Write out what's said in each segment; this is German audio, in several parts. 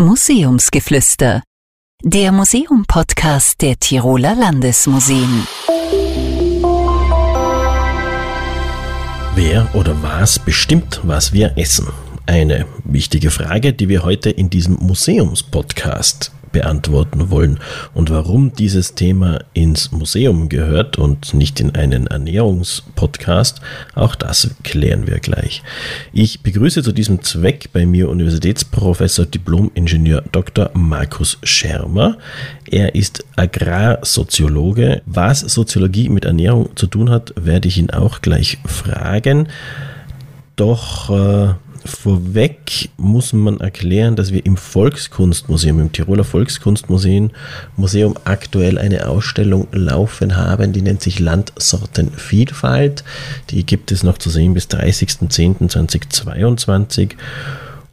Museumsgeflüster, der Museum-Podcast der Tiroler Landesmuseen. Wer oder was bestimmt, was wir essen? Eine wichtige Frage, die wir heute in diesem Museumspodcast beantworten wollen. Und warum dieses Thema ins Museum gehört und nicht in einen Ernährungspodcast, auch das klären wir gleich. Ich begrüße zu diesem Zweck bei mir Universitätsprofessor Diplom-Ingenieur Dr. Markus Schermer. Er ist Agrarsoziologe. Was Soziologie mit Ernährung zu tun hat, werde ich ihn auch gleich fragen. Doch äh, Vorweg muss man erklären, dass wir im Volkskunstmuseum, im Tiroler Volkskunstmuseum Museum aktuell eine Ausstellung laufen haben, die nennt sich Landsortenvielfalt. Die gibt es noch zu sehen bis 30.10.2022.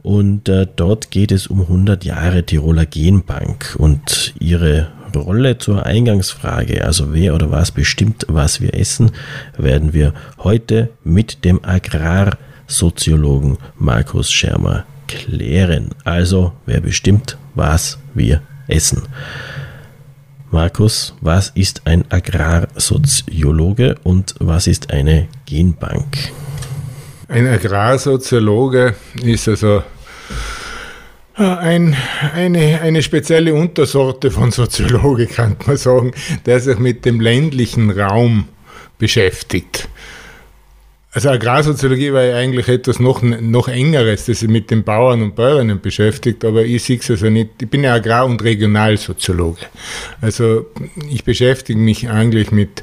Und äh, dort geht es um 100 Jahre Tiroler Genbank und ihre Rolle zur Eingangsfrage, also wer oder was bestimmt, was wir essen, werden wir heute mit dem Agrar Soziologen Markus Schermer klären. Also, wer bestimmt, was wir essen? Markus, was ist ein Agrarsoziologe und was ist eine Genbank? Ein Agrarsoziologe ist also äh, ein, eine, eine spezielle Untersorte von Soziologe, kann man sagen, der sich mit dem ländlichen Raum beschäftigt. Also Agrarsoziologie war ja eigentlich etwas noch, noch engeres, das sich mit den Bauern und Bäuerinnen beschäftigt, aber ich sehe es also nicht, ich bin ja Agrar- und Regionalsoziologe. Also ich beschäftige mich eigentlich mit,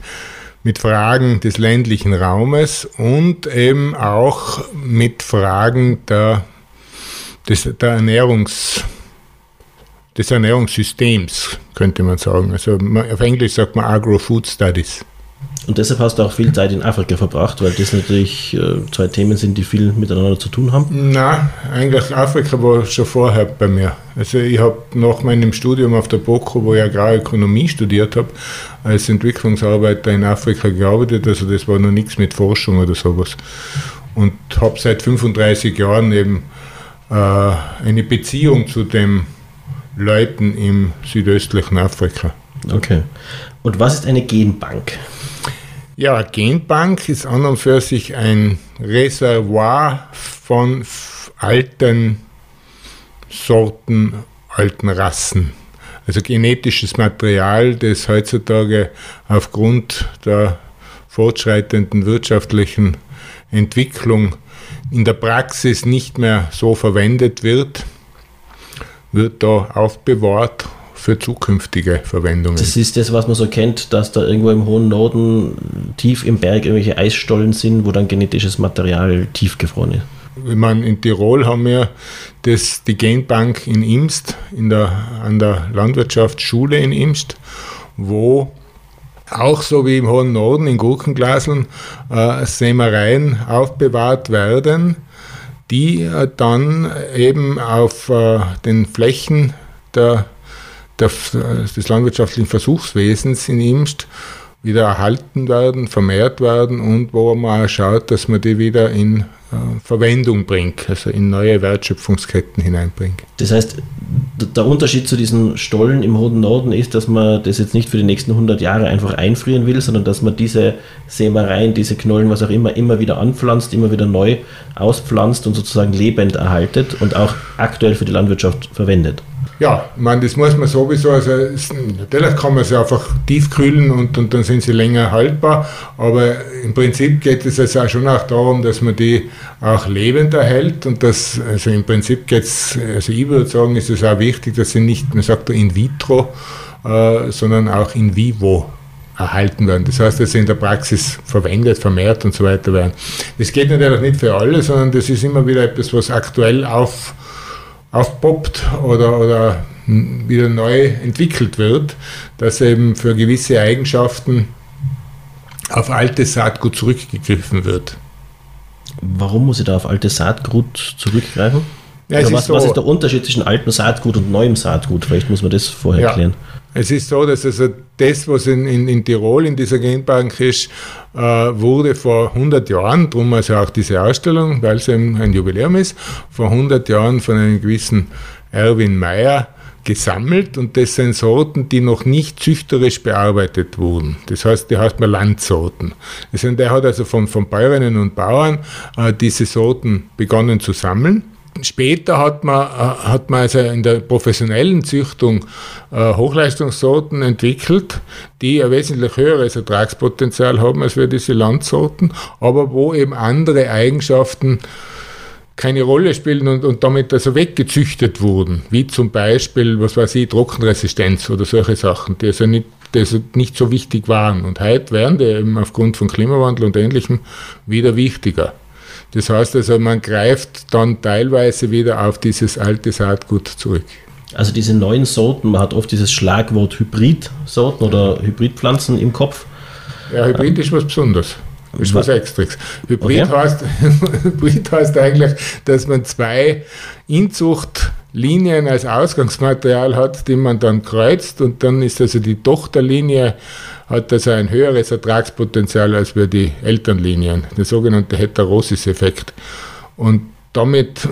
mit Fragen des ländlichen Raumes und eben auch mit Fragen der, des, der Ernährungs, des Ernährungssystems, könnte man sagen. Also auf Englisch sagt man Agro-Food Studies. Und deshalb hast du auch viel Zeit in Afrika verbracht, weil das natürlich äh, zwei Themen sind, die viel miteinander zu tun haben. Nein, eigentlich Afrika war schon vorher bei mir. Also ich habe nach meinem Studium auf der BOKU, wo ich Agrarökonomie studiert habe, als Entwicklungsarbeiter in Afrika gearbeitet. Also das war noch nichts mit Forschung oder sowas. Und habe seit 35 Jahren eben äh, eine Beziehung zu den Leuten im südöstlichen Afrika. Okay. Und was ist eine Genbank? Ja, Genbank ist an und für sich ein Reservoir von alten Sorten, alten Rassen. Also genetisches Material, das heutzutage aufgrund der fortschreitenden wirtschaftlichen Entwicklung in der Praxis nicht mehr so verwendet wird, wird da aufbewahrt für zukünftige Verwendungen. Das ist das, was man so kennt, dass da irgendwo im hohen Norden tief im Berg irgendwelche Eisstollen sind, wo dann genetisches Material tiefgefroren ist. Ich meine, in Tirol haben wir das, die Genbank in Imst, in der, an der Landwirtschaftsschule in Imst, wo auch so wie im hohen Norden in Gurkenglaseln äh, Sämereien aufbewahrt werden, die äh, dann eben auf äh, den Flächen der des landwirtschaftlichen Versuchswesens in Imst wieder erhalten werden, vermehrt werden und wo man auch schaut, dass man die wieder in äh, Verwendung bringt, also in neue Wertschöpfungsketten hineinbringt. Das heißt, der Unterschied zu diesen Stollen im hohen Norden ist, dass man das jetzt nicht für die nächsten 100 Jahre einfach einfrieren will, sondern dass man diese Sämereien, diese Knollen, was auch immer, immer wieder anpflanzt, immer wieder neu auspflanzt und sozusagen lebend erhaltet und auch aktuell für die Landwirtschaft verwendet. Ja, ich meine, das muss man sowieso, also natürlich kann man sie einfach tiefkühlen und, und dann sind sie länger haltbar, aber im Prinzip geht es also auch schon auch darum, dass man die auch lebend erhält und das, also im Prinzip geht es, also ich würde sagen, ist es auch wichtig, dass sie nicht, man sagt in vitro, äh, sondern auch in vivo erhalten werden. Das heißt, dass sie in der Praxis verwendet, vermehrt und so weiter werden. Das geht natürlich nicht für alle, sondern das ist immer wieder etwas, was aktuell auf aufpoppt oder, oder wieder neu entwickelt wird, dass eben für gewisse Eigenschaften auf altes Saatgut zurückgegriffen wird. Warum muss ich da auf altes Saatgut zurückgreifen? Ja, was, ist so, was, ist der Unterschied zwischen altem Saatgut und neuem Saatgut? Vielleicht muss man das vorher ja, erklären. Es ist so, dass also das, was in, in, in Tirol in dieser Genbank ist, äh, wurde vor 100 Jahren, darum also auch diese Ausstellung, weil es eben ein Jubiläum ist, vor 100 Jahren von einem gewissen Erwin Mayer gesammelt und das sind Sorten, die noch nicht züchterisch bearbeitet wurden. Das heißt, die heißt man Landsorten. Das sind, der hat also von, von Bäuerinnen und Bauern äh, diese Sorten begonnen zu sammeln. Später hat man, äh, hat man also in der professionellen Züchtung äh, Hochleistungssorten entwickelt, die ein wesentlich höheres Ertragspotenzial haben als wir diese Landsorten, aber wo eben andere Eigenschaften keine Rolle spielen und, und damit also weggezüchtet wurden, wie zum Beispiel, was weiß ich, Trockenresistenz oder solche Sachen, die also nicht, die also nicht so wichtig waren. Und heute werden die eben aufgrund von Klimawandel und Ähnlichem wieder wichtiger. Das heißt also, man greift dann teilweise wieder auf dieses alte Saatgut zurück. Also diese neuen Sorten, man hat oft dieses Schlagwort Hybridsorten oder Hybridpflanzen im Kopf. Ja, Hybrid ist was Besonderes. Ist was Extras. Hybrid, okay. heißt, Hybrid heißt eigentlich, dass man zwei Inzuchtlinien als Ausgangsmaterial hat, die man dann kreuzt und dann ist also die Tochterlinie hat also ein höheres Ertragspotenzial als wir die Elternlinien, der sogenannte Heterosis-Effekt. Und damit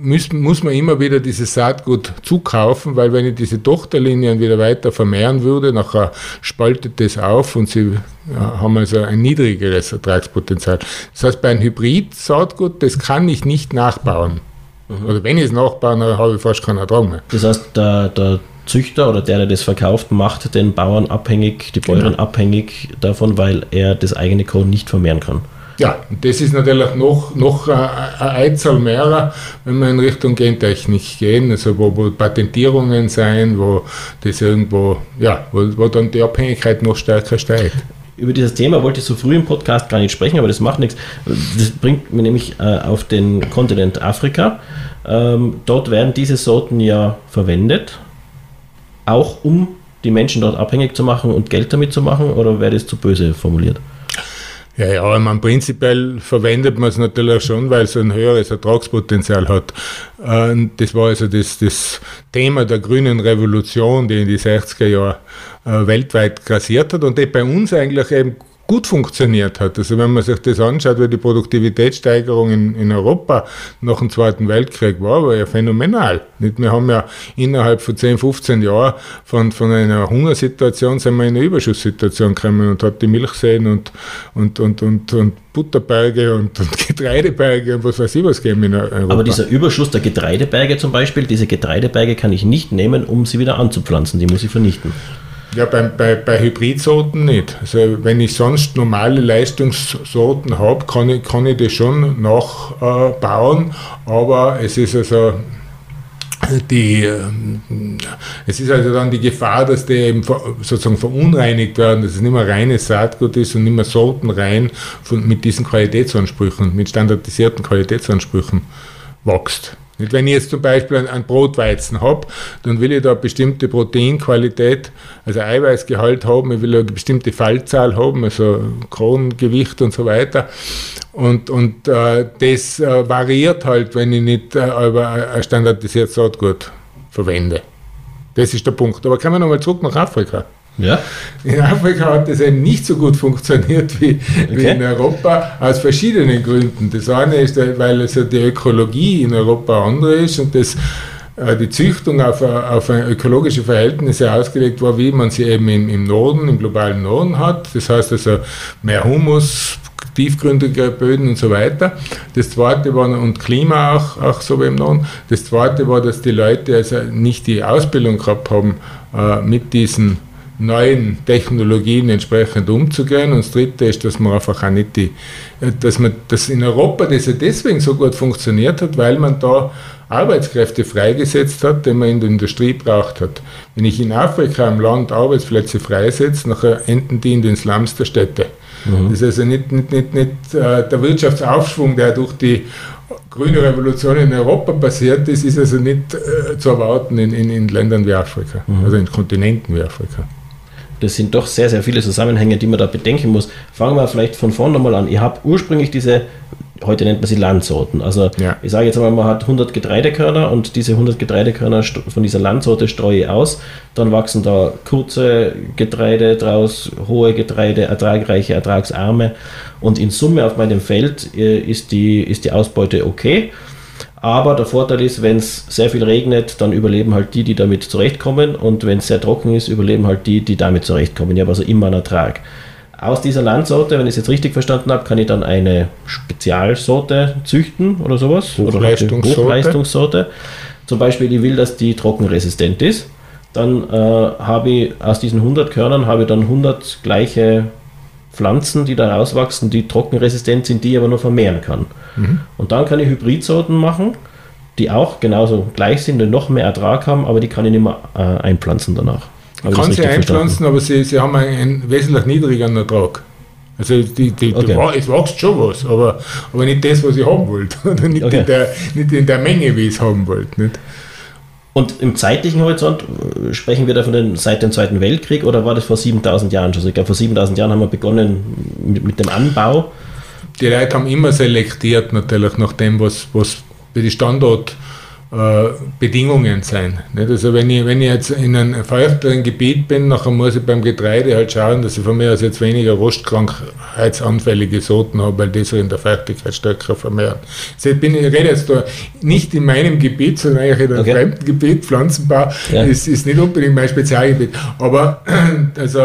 muss, muss man immer wieder dieses Saatgut zukaufen, weil wenn ich diese Tochterlinien wieder weiter vermehren würde, nachher spaltet das auf und sie haben also ein niedrigeres Ertragspotenzial. Das heißt, bei einem Hybrid-Saatgut, das kann ich nicht nachbauen. Mhm. Oder wenn ich es nachbaue, dann habe ich fast keinen Ertrag mehr. Das heißt, der, der Züchter oder der, der das verkauft, macht den Bauern abhängig, die Bäuerin genau. abhängig davon, weil er das eigene Korn nicht vermehren kann. Ja, das ist natürlich noch, noch eine Einzahl mehrer, wenn wir in Richtung Gentechnik gehen, also wo, wo Patentierungen sein, wo das irgendwo, ja, wo, wo dann die Abhängigkeit noch stärker steigt über dieses Thema wollte ich so früh im Podcast gar nicht sprechen, aber das macht nichts. Das bringt mir nämlich äh, auf den Kontinent Afrika. Ähm, dort werden diese Sorten ja verwendet, auch um die Menschen dort abhängig zu machen und Geld damit zu machen, oder wäre das zu böse formuliert? Ja, ja, ich meine, prinzipiell verwendet man es natürlich schon, weil es ein höheres Ertragspotenzial hat. Das war also das, das Thema der grünen Revolution, die in die 60er Jahre äh, weltweit grassiert hat und die bei uns eigentlich eben gut funktioniert hat. Also wenn man sich das anschaut, wie die Produktivitätssteigerung in, in Europa nach dem Zweiten Weltkrieg war, war ja phänomenal. Wir haben ja innerhalb von 10, 15 Jahren von, von einer Hungersituation sind wir in eine Überschusssituation gekommen und hat die Milchseen und, und, und, und, und Butterberge und, und Getreideberge und was weiß ich was geben in Europa. Aber dieser Überschuss der Getreideberge zum Beispiel, diese Getreideberge kann ich nicht nehmen, um sie wieder anzupflanzen, die muss ich vernichten. Ja, bei, bei, bei Hybridsorten nicht. Also wenn ich sonst normale Leistungssorten habe, kann ich, kann ich das schon nachbauen, äh, aber es ist also die, äh, es ist also dann die Gefahr, dass die eben sozusagen verunreinigt werden, dass es nicht mehr reines Saatgut ist und nicht mehr sortenrein von, mit diesen Qualitätsansprüchen, mit standardisierten Qualitätsansprüchen wächst. Nicht, wenn ich jetzt zum Beispiel einen Brotweizen habe, dann will ich da eine bestimmte Proteinqualität, also Eiweißgehalt haben, ich will eine bestimmte Fallzahl haben, also Kronengewicht und so weiter. Und, und äh, das äh, variiert halt, wenn ich nicht äh, ein standardisiertes Saatgut verwende. Das ist der Punkt. Aber kommen wir nochmal zurück nach Afrika. Ja. In Afrika hat das eben nicht so gut funktioniert wie, okay. wie in Europa, aus verschiedenen Gründen. Das eine ist, weil also die Ökologie in Europa andere ist und das äh, die Züchtung auf, auf ökologische Verhältnisse ausgelegt war, wie man sie eben im, im Norden, im globalen Norden hat. Das heißt also mehr Humus, tiefgründige Böden und so weiter. Das zweite war, und Klima auch, auch so wie im Norden. Das zweite war, dass die Leute also nicht die Ausbildung gehabt haben, äh, mit diesen neuen Technologien entsprechend umzugehen. Und das Dritte ist, dass man einfach auch nicht die, dass man das in Europa das ja deswegen so gut funktioniert hat, weil man da Arbeitskräfte freigesetzt hat, die man in der Industrie braucht hat. Wenn ich in Afrika im Land Arbeitsplätze freisetze, nachher enden die in den Slums der Städte. Mhm. Das ist also nicht, nicht, nicht, nicht äh, der Wirtschaftsaufschwung, der durch die grüne Revolution in Europa passiert ist, ist also nicht äh, zu erwarten in, in, in Ländern wie Afrika, mhm. also in Kontinenten wie Afrika. Das sind doch sehr, sehr viele Zusammenhänge, die man da bedenken muss. Fangen wir vielleicht von vorne nochmal an. Ihr habt ursprünglich diese, heute nennt man sie Landsorten. Also ja. ich sage jetzt einmal, man hat 100 Getreidekörner und diese 100 Getreidekörner von dieser Landsorte streue ich aus. Dann wachsen da kurze Getreide draus, hohe Getreide, ertragreiche, ertragsarme. Und in Summe auf meinem Feld äh, ist, die, ist die Ausbeute okay. Aber der Vorteil ist, wenn es sehr viel regnet, dann überleben halt die, die damit zurechtkommen. Und wenn es sehr trocken ist, überleben halt die, die damit zurechtkommen. Ich habe also immer einen Ertrag. Aus dieser Landsorte, wenn ich es jetzt richtig verstanden habe, kann ich dann eine Spezialsorte züchten oder sowas. Hochleistungssorte. Oder Hochleistungssorte. Zum Beispiel, ich will, dass die trockenresistent ist. Dann äh, habe ich aus diesen 100 Körnern habe ich dann 100 gleiche Pflanzen, die da rauswachsen, die trockenresistent sind, die ich aber nur vermehren kann. Mhm. Und dann kann ich Hybridsorten machen, die auch genauso gleich sind und noch mehr Ertrag haben, aber die kann ich nicht mehr äh, einpflanzen danach. Ich kann sie einpflanzen, verstanden? aber sie, sie haben einen, einen wesentlich niedrigeren Ertrag. Also die, die, okay. die, es wächst schon was, aber, aber nicht das, was ich haben wollte. Oder nicht, okay. in der, nicht in der Menge, wie ich es haben wollte. Nicht? Und im zeitlichen Horizont äh, sprechen wir da von den, seit dem Zweiten Weltkrieg oder war das vor 7000 Jahren schon? Also ich glaube, vor 7000 Jahren haben wir begonnen mit, mit, dem Anbau. Die Leute haben immer selektiert, natürlich nach dem, was, was für die Standort Bedingungen sein. Nicht? Also wenn ich, wenn ich jetzt in einem feuchteren Gebiet bin, nachher muss ich beim Getreide halt schauen, dass ich von mir aus jetzt weniger rostkrankheitsanfällige Sorten habe, weil die sich in der Feuchtigkeit stärker vermehren. Also ich, bin, ich rede jetzt da nicht in meinem Gebiet, sondern eigentlich in einem okay. fremden Gebiet. Pflanzenbau ja. ist, ist nicht unbedingt mein Spezialgebiet. Aber also,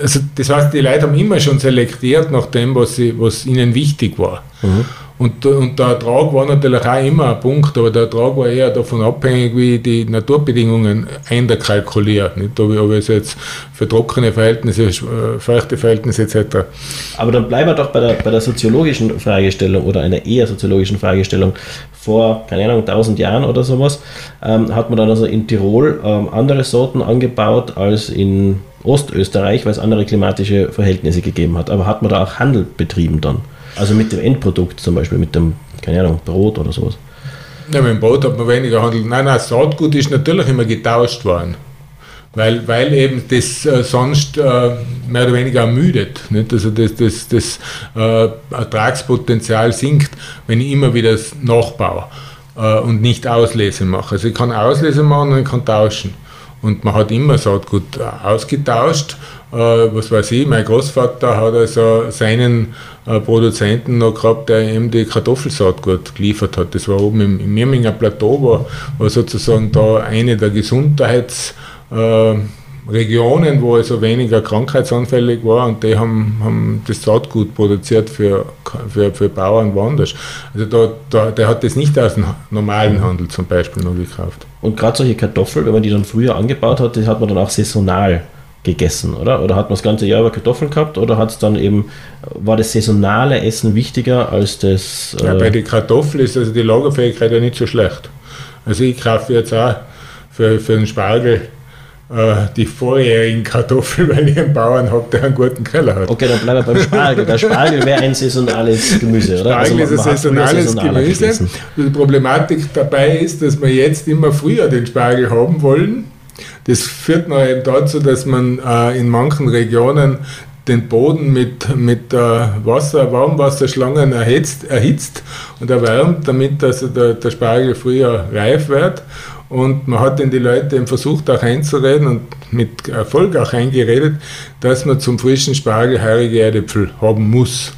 also das heißt, die Leute haben immer schon selektiert nach dem, was, sie, was ihnen wichtig war. Mhm. Und, und der Ertrag war natürlich auch immer ein Punkt, aber der Ertrag war eher davon abhängig, wie ich die Naturbedingungen einkalkuliert. Ob ich, ob ich es jetzt für trockene Verhältnisse, äh, feuchte Verhältnisse etc. Aber dann bleiben wir doch bei der, bei der soziologischen Fragestellung oder einer eher soziologischen Fragestellung. Vor, keine Ahnung, 1000 Jahren oder sowas, ähm, hat man dann also in Tirol ähm, andere Sorten angebaut als in Ostösterreich, weil es andere klimatische Verhältnisse gegeben hat. Aber hat man da auch Handel betrieben dann? Also mit dem Endprodukt zum Beispiel, mit dem, keine Ahnung, Brot oder sowas. Ja, mit dem Brot hat man weniger handelt. Nein, nein, Saatgut ist natürlich immer getauscht worden. Weil, weil eben das äh, sonst äh, mehr oder weniger ermüdet. Nicht? Also das, das, das äh, Ertragspotenzial sinkt, wenn ich immer wieder nachbaue äh, und nicht Auslese mache. Also ich kann Auslese machen und ich kann tauschen. Und man hat immer Saatgut ausgetauscht. Äh, was weiß ich, mein Großvater hat also seinen äh, Produzenten noch gehabt, der ihm die Kartoffelsaatgut geliefert hat. Das war oben im, im Mirminger Plateau, war, war sozusagen da eine der Gesundheits- äh, wo also weniger krankheitsanfällig war und die haben, haben das Saatgut produziert für, für, für Bauern woanders. Also da, da, der hat das nicht aus dem normalen Handel zum Beispiel noch gekauft. Und gerade solche Kartoffeln, wenn man die dann früher angebaut hat, die hat man dann auch saisonal gegessen, oder? Oder hat man das ganze Jahr über Kartoffeln gehabt oder hat es dann eben, war das saisonale Essen wichtiger als das? Äh ja, bei den Kartoffeln ist also die Lagerfähigkeit ja nicht so schlecht. Also ich kaufe jetzt auch für, für den Spargel äh, die vorjährigen Kartoffeln, weil ich einen Bauern habe, der einen guten Keller hat. Okay, dann bleiben wir beim Spargel. Der Spargel wäre ein saisonales Gemüse, oder? Spargel also ist ein saisonales Gemüse. Die Problematik dabei ist, dass wir jetzt immer früher den Spargel haben wollen. Das führt noch eben dazu, dass man äh, in manchen Regionen den Boden mit, mit äh, Wasser, Warmwasserschlangen erhitzt, erhitzt und erwärmt, damit also der, der Spargel früher reif wird. Und man hat den die Leute eben versucht auch einzureden und mit Erfolg auch eingeredet, dass man zum frischen Spargel heurige Erdäpfel haben muss.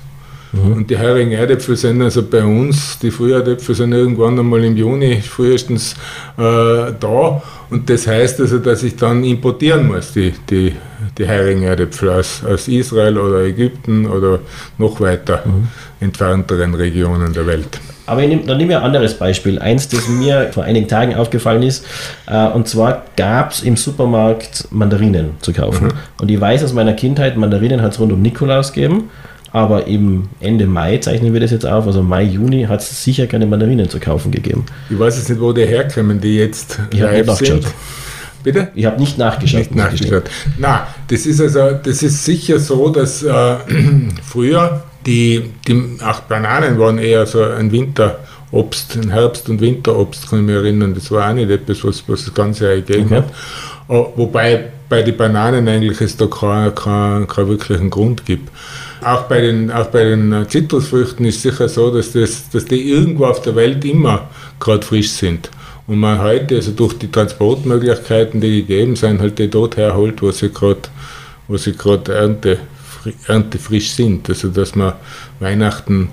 Mhm. Und die heurigen Erdäpfel sind also bei uns, die Früherdäpfel sind irgendwann einmal im Juni frühestens äh, da. Und das heißt also, dass ich dann importieren muss, die, die, die heurigen Erdäpfel aus, aus Israel oder Ägypten oder noch weiter mhm. entfernteren Regionen der Welt. Aber ich nehm, dann nehme ich ein anderes Beispiel. Eins, das mir vor einigen Tagen aufgefallen ist. Äh, und zwar gab es im Supermarkt Mandarinen zu kaufen. Mhm. Und ich weiß aus meiner Kindheit, Mandarinen hat es rund um Nikolaus gegeben. Aber im Ende Mai zeichnen wir das jetzt auf, also Mai, Juni, hat es sicher keine Mandarinen zu kaufen gegeben. Ich weiß jetzt nicht, wo die herkommen, die jetzt ich live sind. Bitte? Ich habe nicht nachgeschaut. Nicht nachgeschaut. Na, das ist also, das ist sicher so, dass äh, früher die, die auch Bananen waren eher so ein Winterobst, ein Herbst- und Winterobst, kann ich mich erinnern. Das war auch nicht etwas, was, was das ganze Jahr gegeben okay. hat. Äh, wobei bei den Bananen eigentlich es da keinen kein, kein wirklichen Grund gibt. Auch bei den, auch bei den Zitrusfrüchten ist sicher so, dass, das, dass die irgendwo auf der Welt immer gerade frisch sind. Und man heute, also durch die Transportmöglichkeiten, die gegeben sind, halt die dort herholt, wo sie gerade wo sie gerade ernte, erntefrisch sind. Also dass man Weihnachten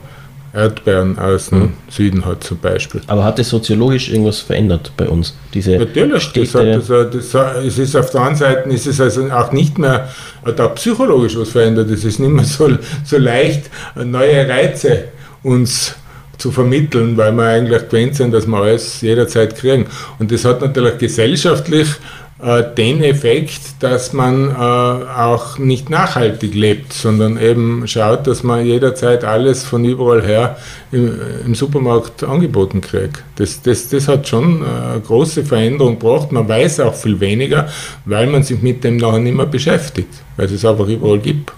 Erdbeeren aus dem mhm. Süden hat zum Beispiel. Aber hat es soziologisch irgendwas verändert bei uns? Diese Natürlich, Städte das hat, das hat, das, es ist auf der anderen Seite ist es also auch nicht mehr da psychologisch was verändert. Es ist nicht mehr so, so leicht, neue Reize uns zu vermitteln, weil wir eigentlich gewöhnt sind, dass wir alles jederzeit kriegen. Und das hat natürlich gesellschaftlich den Effekt, dass man äh, auch nicht nachhaltig lebt, sondern eben schaut, dass man jederzeit alles von überall her im, im Supermarkt angeboten kriegt. Das, das, das hat schon eine äh, große Veränderung gebracht. Man weiß auch viel weniger, weil man sich mit dem nachher nicht mehr beschäftigt, weil es es einfach überall gibt,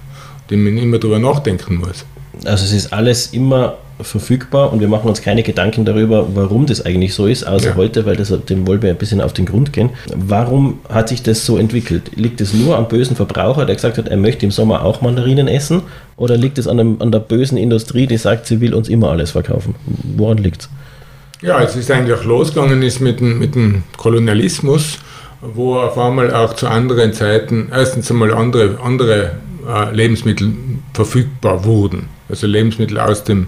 den man immer darüber nachdenken muss. Also es ist alles immer verfügbar und wir machen uns keine Gedanken darüber, warum das eigentlich so ist, außer ja. heute, weil das, dem wollen wir ein bisschen auf den Grund gehen. Warum hat sich das so entwickelt? Liegt es nur am bösen Verbraucher, der gesagt hat, er möchte im Sommer auch Mandarinen essen? Oder liegt es an, dem, an der bösen Industrie, die sagt, sie will uns immer alles verkaufen? Woran liegt es? Ja, es ist eigentlich losgegangen ist mit dem, mit dem Kolonialismus, wo auf einmal auch zu anderen Zeiten erstens einmal andere, andere äh, Lebensmittel verfügbar wurden. Also Lebensmittel aus dem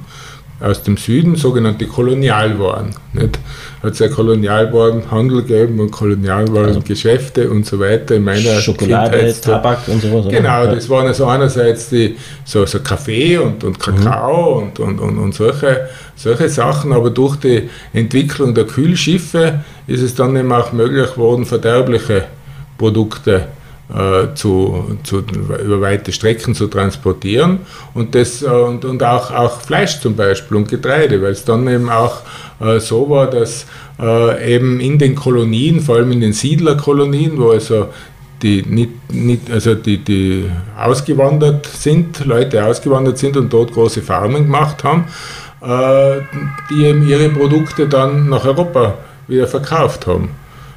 aus dem Süden, sogenannte Kolonialwaren. Nicht? Hat es ja Kolonialwarenhandel gegeben und Kolonialwarengeschäfte also und so weiter in meiner Schokolade, Kindheit. Tabak und sowas. Genau, das waren also einerseits die, so, so Kaffee und, und Kakao mhm. und, und, und, und solche, solche Sachen, aber durch die Entwicklung der Kühlschiffe ist es dann eben auch möglich geworden, verderbliche Produkte äh, zu, zu, über weite Strecken zu transportieren und, das, äh, und, und auch, auch Fleisch zum Beispiel und Getreide, weil es dann eben auch äh, so war, dass äh, eben in den Kolonien, vor allem in den Siedlerkolonien, wo also die, nicht, nicht, also die, die ausgewandert sind, Leute ausgewandert sind und dort große Farmen gemacht haben, äh, die eben ihre Produkte dann nach Europa wieder verkauft haben.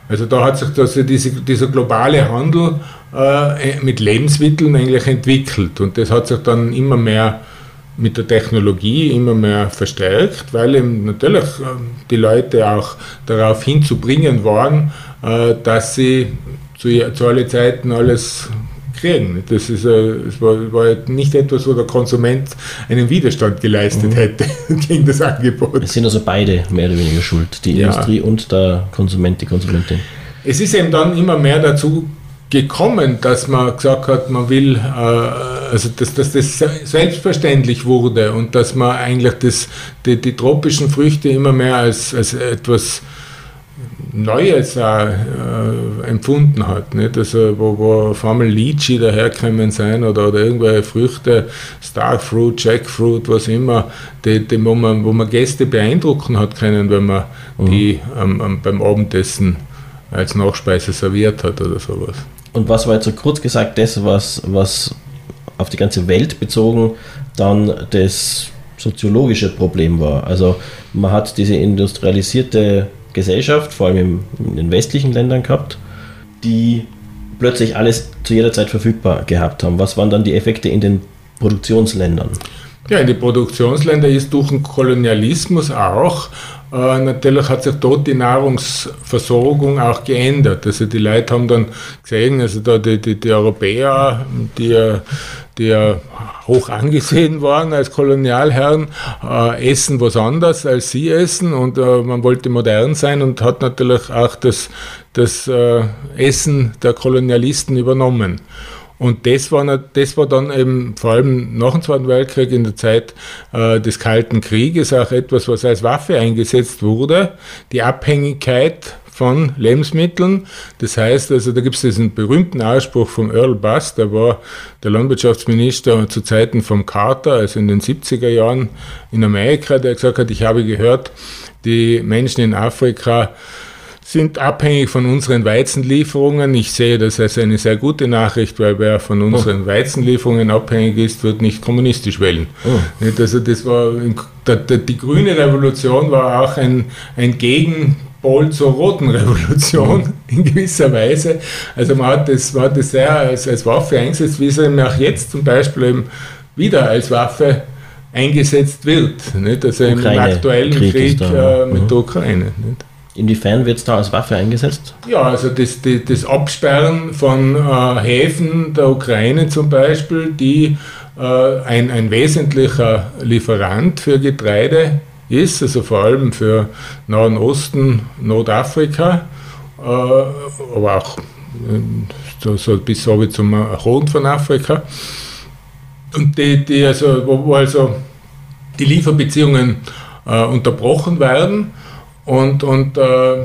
Also da hat sich also diese, dieser globale Handel äh, mit Lebensmitteln eigentlich entwickelt. Und das hat sich dann immer mehr mit der Technologie immer mehr verstärkt, weil eben natürlich äh, die Leute auch darauf hinzubringen waren, äh, dass sie zu, zu alle Zeiten alles kriegen. Das, ist, das war, war, nicht etwas, wo der Konsument einen Widerstand geleistet mhm. hätte gegen das Angebot. Es sind also beide mehr oder weniger schuld, die ja. Industrie und der Konsument, die Konsumentin. Es ist eben dann immer mehr dazu gekommen, dass man gesagt hat, man will, äh, also dass, dass das selbstverständlich wurde und dass man eigentlich das, die, die tropischen Früchte immer mehr als, als etwas Neues auch, äh, empfunden hat. Nicht? Also, wo, wo auf einmal Litchi daherkommen sein oder, oder irgendwelche Früchte, Starfruit, Jackfruit, was immer, die, die, wo, man, wo man Gäste beeindrucken hat können, wenn man mhm. die ähm, beim Abendessen als Nachspeise serviert hat oder sowas. Und was war jetzt so kurz gesagt das, was, was auf die ganze Welt bezogen dann das soziologische Problem war? Also man hat diese industrialisierte Gesellschaft, vor allem in den westlichen Ländern gehabt, die plötzlich alles zu jeder Zeit verfügbar gehabt haben. Was waren dann die Effekte in den Produktionsländern? Ja, in den Produktionsländern ist durch den Kolonialismus auch äh, natürlich hat sich dort die Nahrungsversorgung auch geändert. Also die Leute haben dann gesehen, also da die, die, die Europäer, die ja, die hoch angesehen waren als Kolonialherren, äh, essen was anderes als sie essen und äh, man wollte modern sein und hat natürlich auch das, das äh, Essen der Kolonialisten übernommen. Und das war, das war dann eben vor allem nach dem Zweiten Weltkrieg in der Zeit äh, des Kalten Krieges auch etwas, was als Waffe eingesetzt wurde. Die Abhängigkeit von Lebensmitteln. Das heißt, also da gibt es diesen berühmten Ausspruch von Earl Bass, der war der Landwirtschaftsminister zu Zeiten von Carter, also in den 70er Jahren in Amerika, der gesagt hat, ich habe gehört, die Menschen in Afrika sind abhängig von unseren Weizenlieferungen. Ich sehe das als eine sehr gute Nachricht, weil wer von unseren oh. Weizenlieferungen abhängig ist, wird nicht kommunistisch wählen. Oh. Also das war die grüne Revolution war auch ein, ein Gegenpol zur roten Revolution in gewisser Weise. Also man hat das, man hat das sehr als, als Waffe eingesetzt, wie es eben auch jetzt zum Beispiel eben wieder als Waffe eingesetzt wird. Nicht? Also im aktuellen Krieg, Krieg da, äh, mit mhm. der Ukraine. Nicht? Inwiefern wird es da als Waffe eingesetzt? Ja, also das, das, das Absperren von äh, Häfen der Ukraine zum Beispiel, die ein, ein wesentlicher Lieferant für Getreide ist, also vor allem für Nahen Osten, Nordafrika, aber auch so, so bis so zum Horn von Afrika. Und die, die also, wo, also die Lieferbeziehungen äh, unterbrochen werden und, und äh,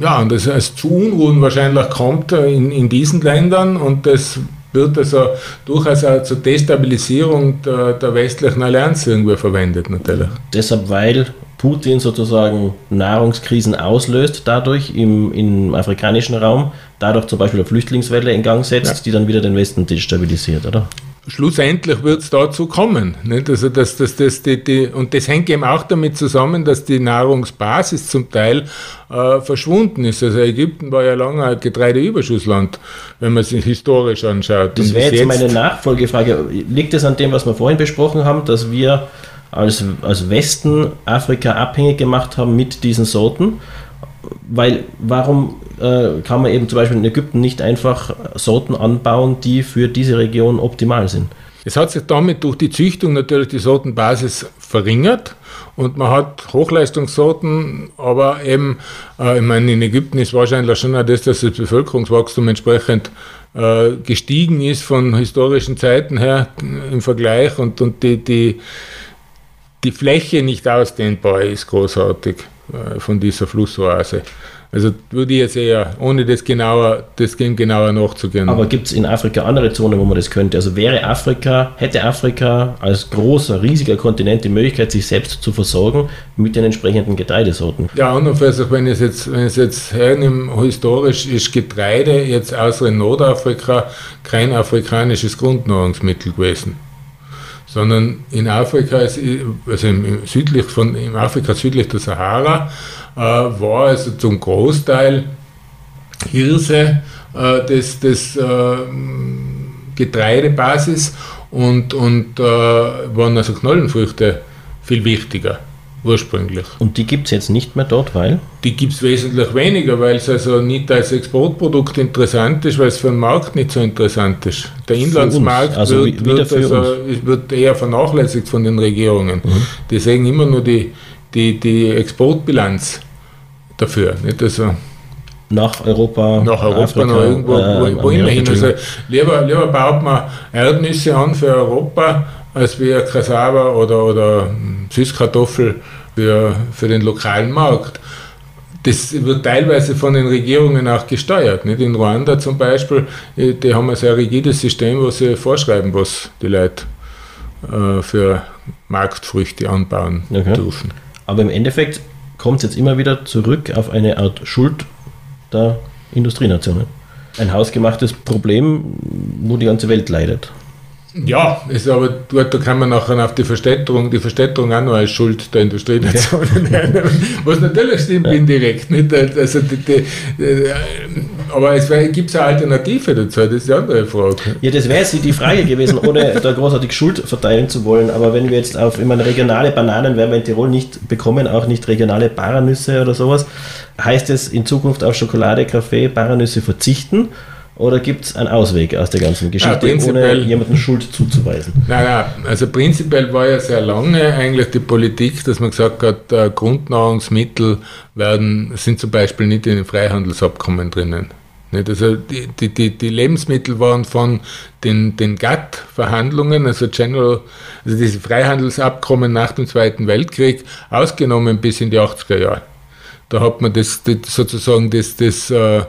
ja, und es, es zu Unruhen wahrscheinlich kommt in, in diesen Ländern und das wird also durchaus auch zur Destabilisierung der, der westlichen Allianz irgendwie verwendet natürlich. Deshalb, weil Putin sozusagen Nahrungskrisen auslöst dadurch im, im afrikanischen Raum, dadurch zum Beispiel eine Flüchtlingswelle in Gang setzt, ja. die dann wieder den Westen destabilisiert, oder? schlussendlich wird es dazu kommen. Nicht? Also dass, dass, dass die, die, und das hängt eben auch damit zusammen, dass die Nahrungsbasis zum Teil äh, verschwunden ist. Also Ägypten war ja lange ein Getreideüberschussland, wenn man sich historisch anschaut. Das wäre jetzt, jetzt meine Nachfolgefrage. Liegt es an dem, was wir vorhin besprochen haben, dass wir als, als Westen Afrika abhängig gemacht haben mit diesen Sorten? Weil warum äh, kann man eben zum Beispiel in Ägypten nicht einfach Sorten anbauen, die für diese Region optimal sind. Es hat sich damit durch die Züchtung natürlich die Sortenbasis verringert und man hat Hochleistungssorten, aber eben, äh, ich meine, in Ägypten ist wahrscheinlich schon auch das, dass das Bevölkerungswachstum entsprechend äh, gestiegen ist von historischen Zeiten her im Vergleich und, und die, die, die Fläche nicht ausdehnbar ist großartig äh, von dieser Flussoase. Also würde ich jetzt eher, ohne das genauer, das genauer nachzugehen. Aber gibt es in Afrika andere Zonen, wo man das könnte? Also wäre Afrika, hätte Afrika als großer, riesiger Kontinent die Möglichkeit, sich selbst zu versorgen mit den entsprechenden Getreidesorten? Ja, und also wenn es jetzt, wenn es jetzt hernehme, historisch ist Getreide jetzt außer in Nordafrika kein afrikanisches Grundnahrungsmittel gewesen sondern in Afrika, also im, südlich von, in Afrika südlich der Sahara, äh, war also zum Großteil Hirse äh, des, des äh, Getreidebasis und, und äh, waren also Knollenfrüchte viel wichtiger ursprünglich. Und die gibt es jetzt nicht mehr dort, weil? Die gibt es wesentlich weniger, weil es also nicht als Exportprodukt interessant ist, weil es für den Markt nicht so interessant ist. Der Inlandsmarkt also wird, wird, also, wird, eher vernachlässigt von den Regierungen. Mhm. Die sehen immer nur die, die, die Exportbilanz dafür. Nicht? Also, nach Europa, nach Europa Afrika, noch irgendwo, äh, wo, immer hin. Also lieber, lieber baut man Erdnüsse an für Europa, als wie Cassava oder, oder Süßkartoffel für, für den lokalen Markt. Das wird teilweise von den Regierungen auch gesteuert. Nicht? In Ruanda zum Beispiel, äh, die haben ein sehr rigides System, wo sie vorschreiben, was die Leute äh, für Marktfrüchte anbauen okay. dürfen. Aber im Endeffekt kommt es jetzt immer wieder zurück auf eine Art Schuld der Industrienationen. Ein hausgemachtes Problem, wo die ganze Welt leidet. Ja, ist aber dort, da kann man nachher auf die Verstädterung, die Verstädterung auch noch als Schuld der Industrienationen nennen. Was natürlich stimmt ja. indirekt. Nicht? Also die, die, die, aber es gibt eine Alternative dazu, das ist die andere Frage. Ja, das wäre die Frage gewesen, ohne da großartig Schuld verteilen zu wollen. Aber wenn wir jetzt auf immer regionale Bananen werden wir in Tirol nicht bekommen, auch nicht regionale Paranüsse oder sowas, heißt es in Zukunft auf Schokolade, Kaffee, Paranüsse verzichten? Oder gibt es einen Ausweg aus der ganzen Geschichte, ja, ohne jemandem Schuld zuzuweisen? Nein, nein, also prinzipiell war ja sehr lange eigentlich die Politik, dass man gesagt hat, äh, Grundnahrungsmittel werden, sind zum Beispiel nicht in den Freihandelsabkommen drinnen. Nicht? Also die, die, die, die Lebensmittel waren von den, den GATT-Verhandlungen, also General, also diese Freihandelsabkommen nach dem Zweiten Weltkrieg, ausgenommen bis in die 80er Jahre. Da hat man das, das sozusagen das, das äh,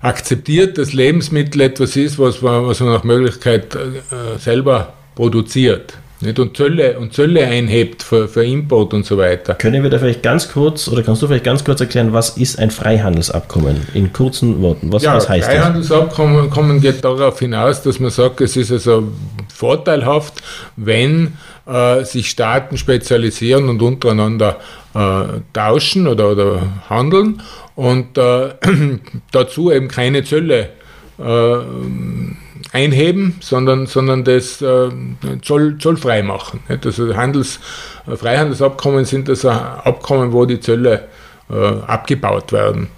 akzeptiert, dass Lebensmittel etwas ist, was man, was man nach Möglichkeit äh, selber produziert. Nicht? Und Zölle und Zölle einhebt für, für Import und so weiter. Können wir da vielleicht ganz kurz oder kannst du vielleicht ganz kurz erklären, was ist ein Freihandelsabkommen in kurzen Worten? Was, ja, was heißt Freihandelsabkommen das? geht darauf hinaus, dass man sagt, es ist also vorteilhaft, wenn äh, sich Staaten spezialisieren und untereinander äh, tauschen oder, oder handeln und äh, dazu eben keine Zölle äh, einheben, sondern, sondern das äh, zoll, zollfrei machen. Nicht? Also Handels, äh, Freihandelsabkommen sind das Abkommen, wo die Zölle äh, abgebaut werden.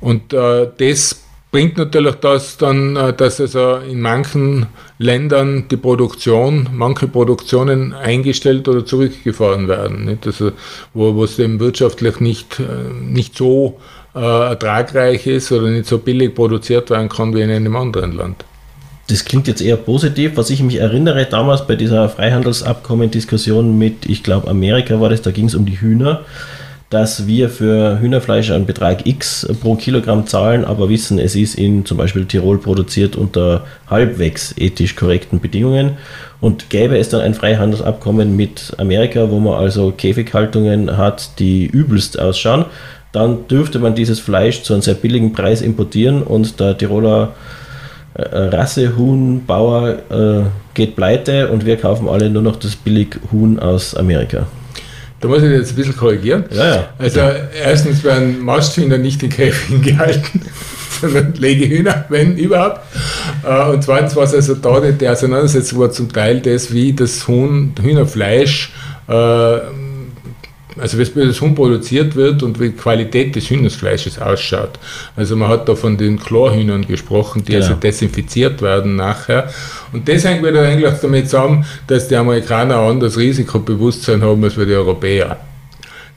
Und das bringt natürlich das dann, äh, dass also in manchen Ländern die Produktion, manche Produktionen eingestellt oder zurückgefahren werden, nicht? Also, wo, es eben wirtschaftlich nicht, äh, nicht so äh, ertragreich ist oder nicht so billig produziert werden kann wie in einem anderen Land. Das klingt jetzt eher positiv. Was ich mich erinnere, damals bei dieser Freihandelsabkommen-Diskussion mit, ich glaube, Amerika war das, da ging es um die Hühner dass wir für Hühnerfleisch einen Betrag X pro Kilogramm zahlen, aber wissen, es ist in zum Beispiel Tirol produziert unter halbwegs ethisch korrekten Bedingungen. Und gäbe es dann ein Freihandelsabkommen mit Amerika, wo man also Käfighaltungen hat, die übelst ausschauen, dann dürfte man dieses Fleisch zu einem sehr billigen Preis importieren und der Tiroler äh, Rassehuhnbauer äh, geht pleite und wir kaufen alle nur noch das Billighuhn aus Amerika. Da muss ich jetzt ein bisschen korrigieren. Ja, ja. Also erstens werden Masthühner nicht in Käfigen gehalten, sondern Legehühner, wenn überhaupt. Äh, und zweitens war es also da nicht die Auseinandersetzung war zum Teil das, wie das Huhn, Hühnerfleisch äh, also wie das Huhn produziert wird und wie die Qualität des Hühnerfleisches ausschaut. Also man hat da von den Chlorhühnern gesprochen, die genau. also desinfiziert werden nachher. Und das hängt wieder eigentlich damit zusammen, dass die Amerikaner ein anderes Risikobewusstsein haben als wir die Europäer.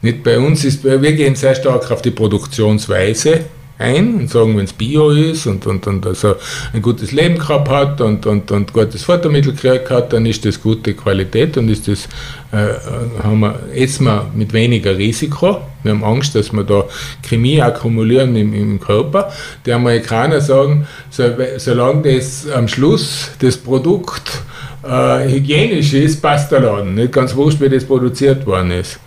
Nicht bei uns ist, wir gehen sehr stark auf die Produktionsweise ein und sagen, wenn es Bio ist und, und, und also ein gutes Leben gehabt hat und, und, und gutes Futtermittel gekriegt hat, dann ist das gute Qualität und ist das, äh, haben wir, essen wir mit weniger Risiko. Wir haben Angst, dass wir da Chemie akkumulieren im, im Körper. Die Amerikaner sagen, so, solange das am Schluss das Produkt äh, hygienisch ist, passt der Laden. Nicht ganz wurscht, wie das produziert worden ist.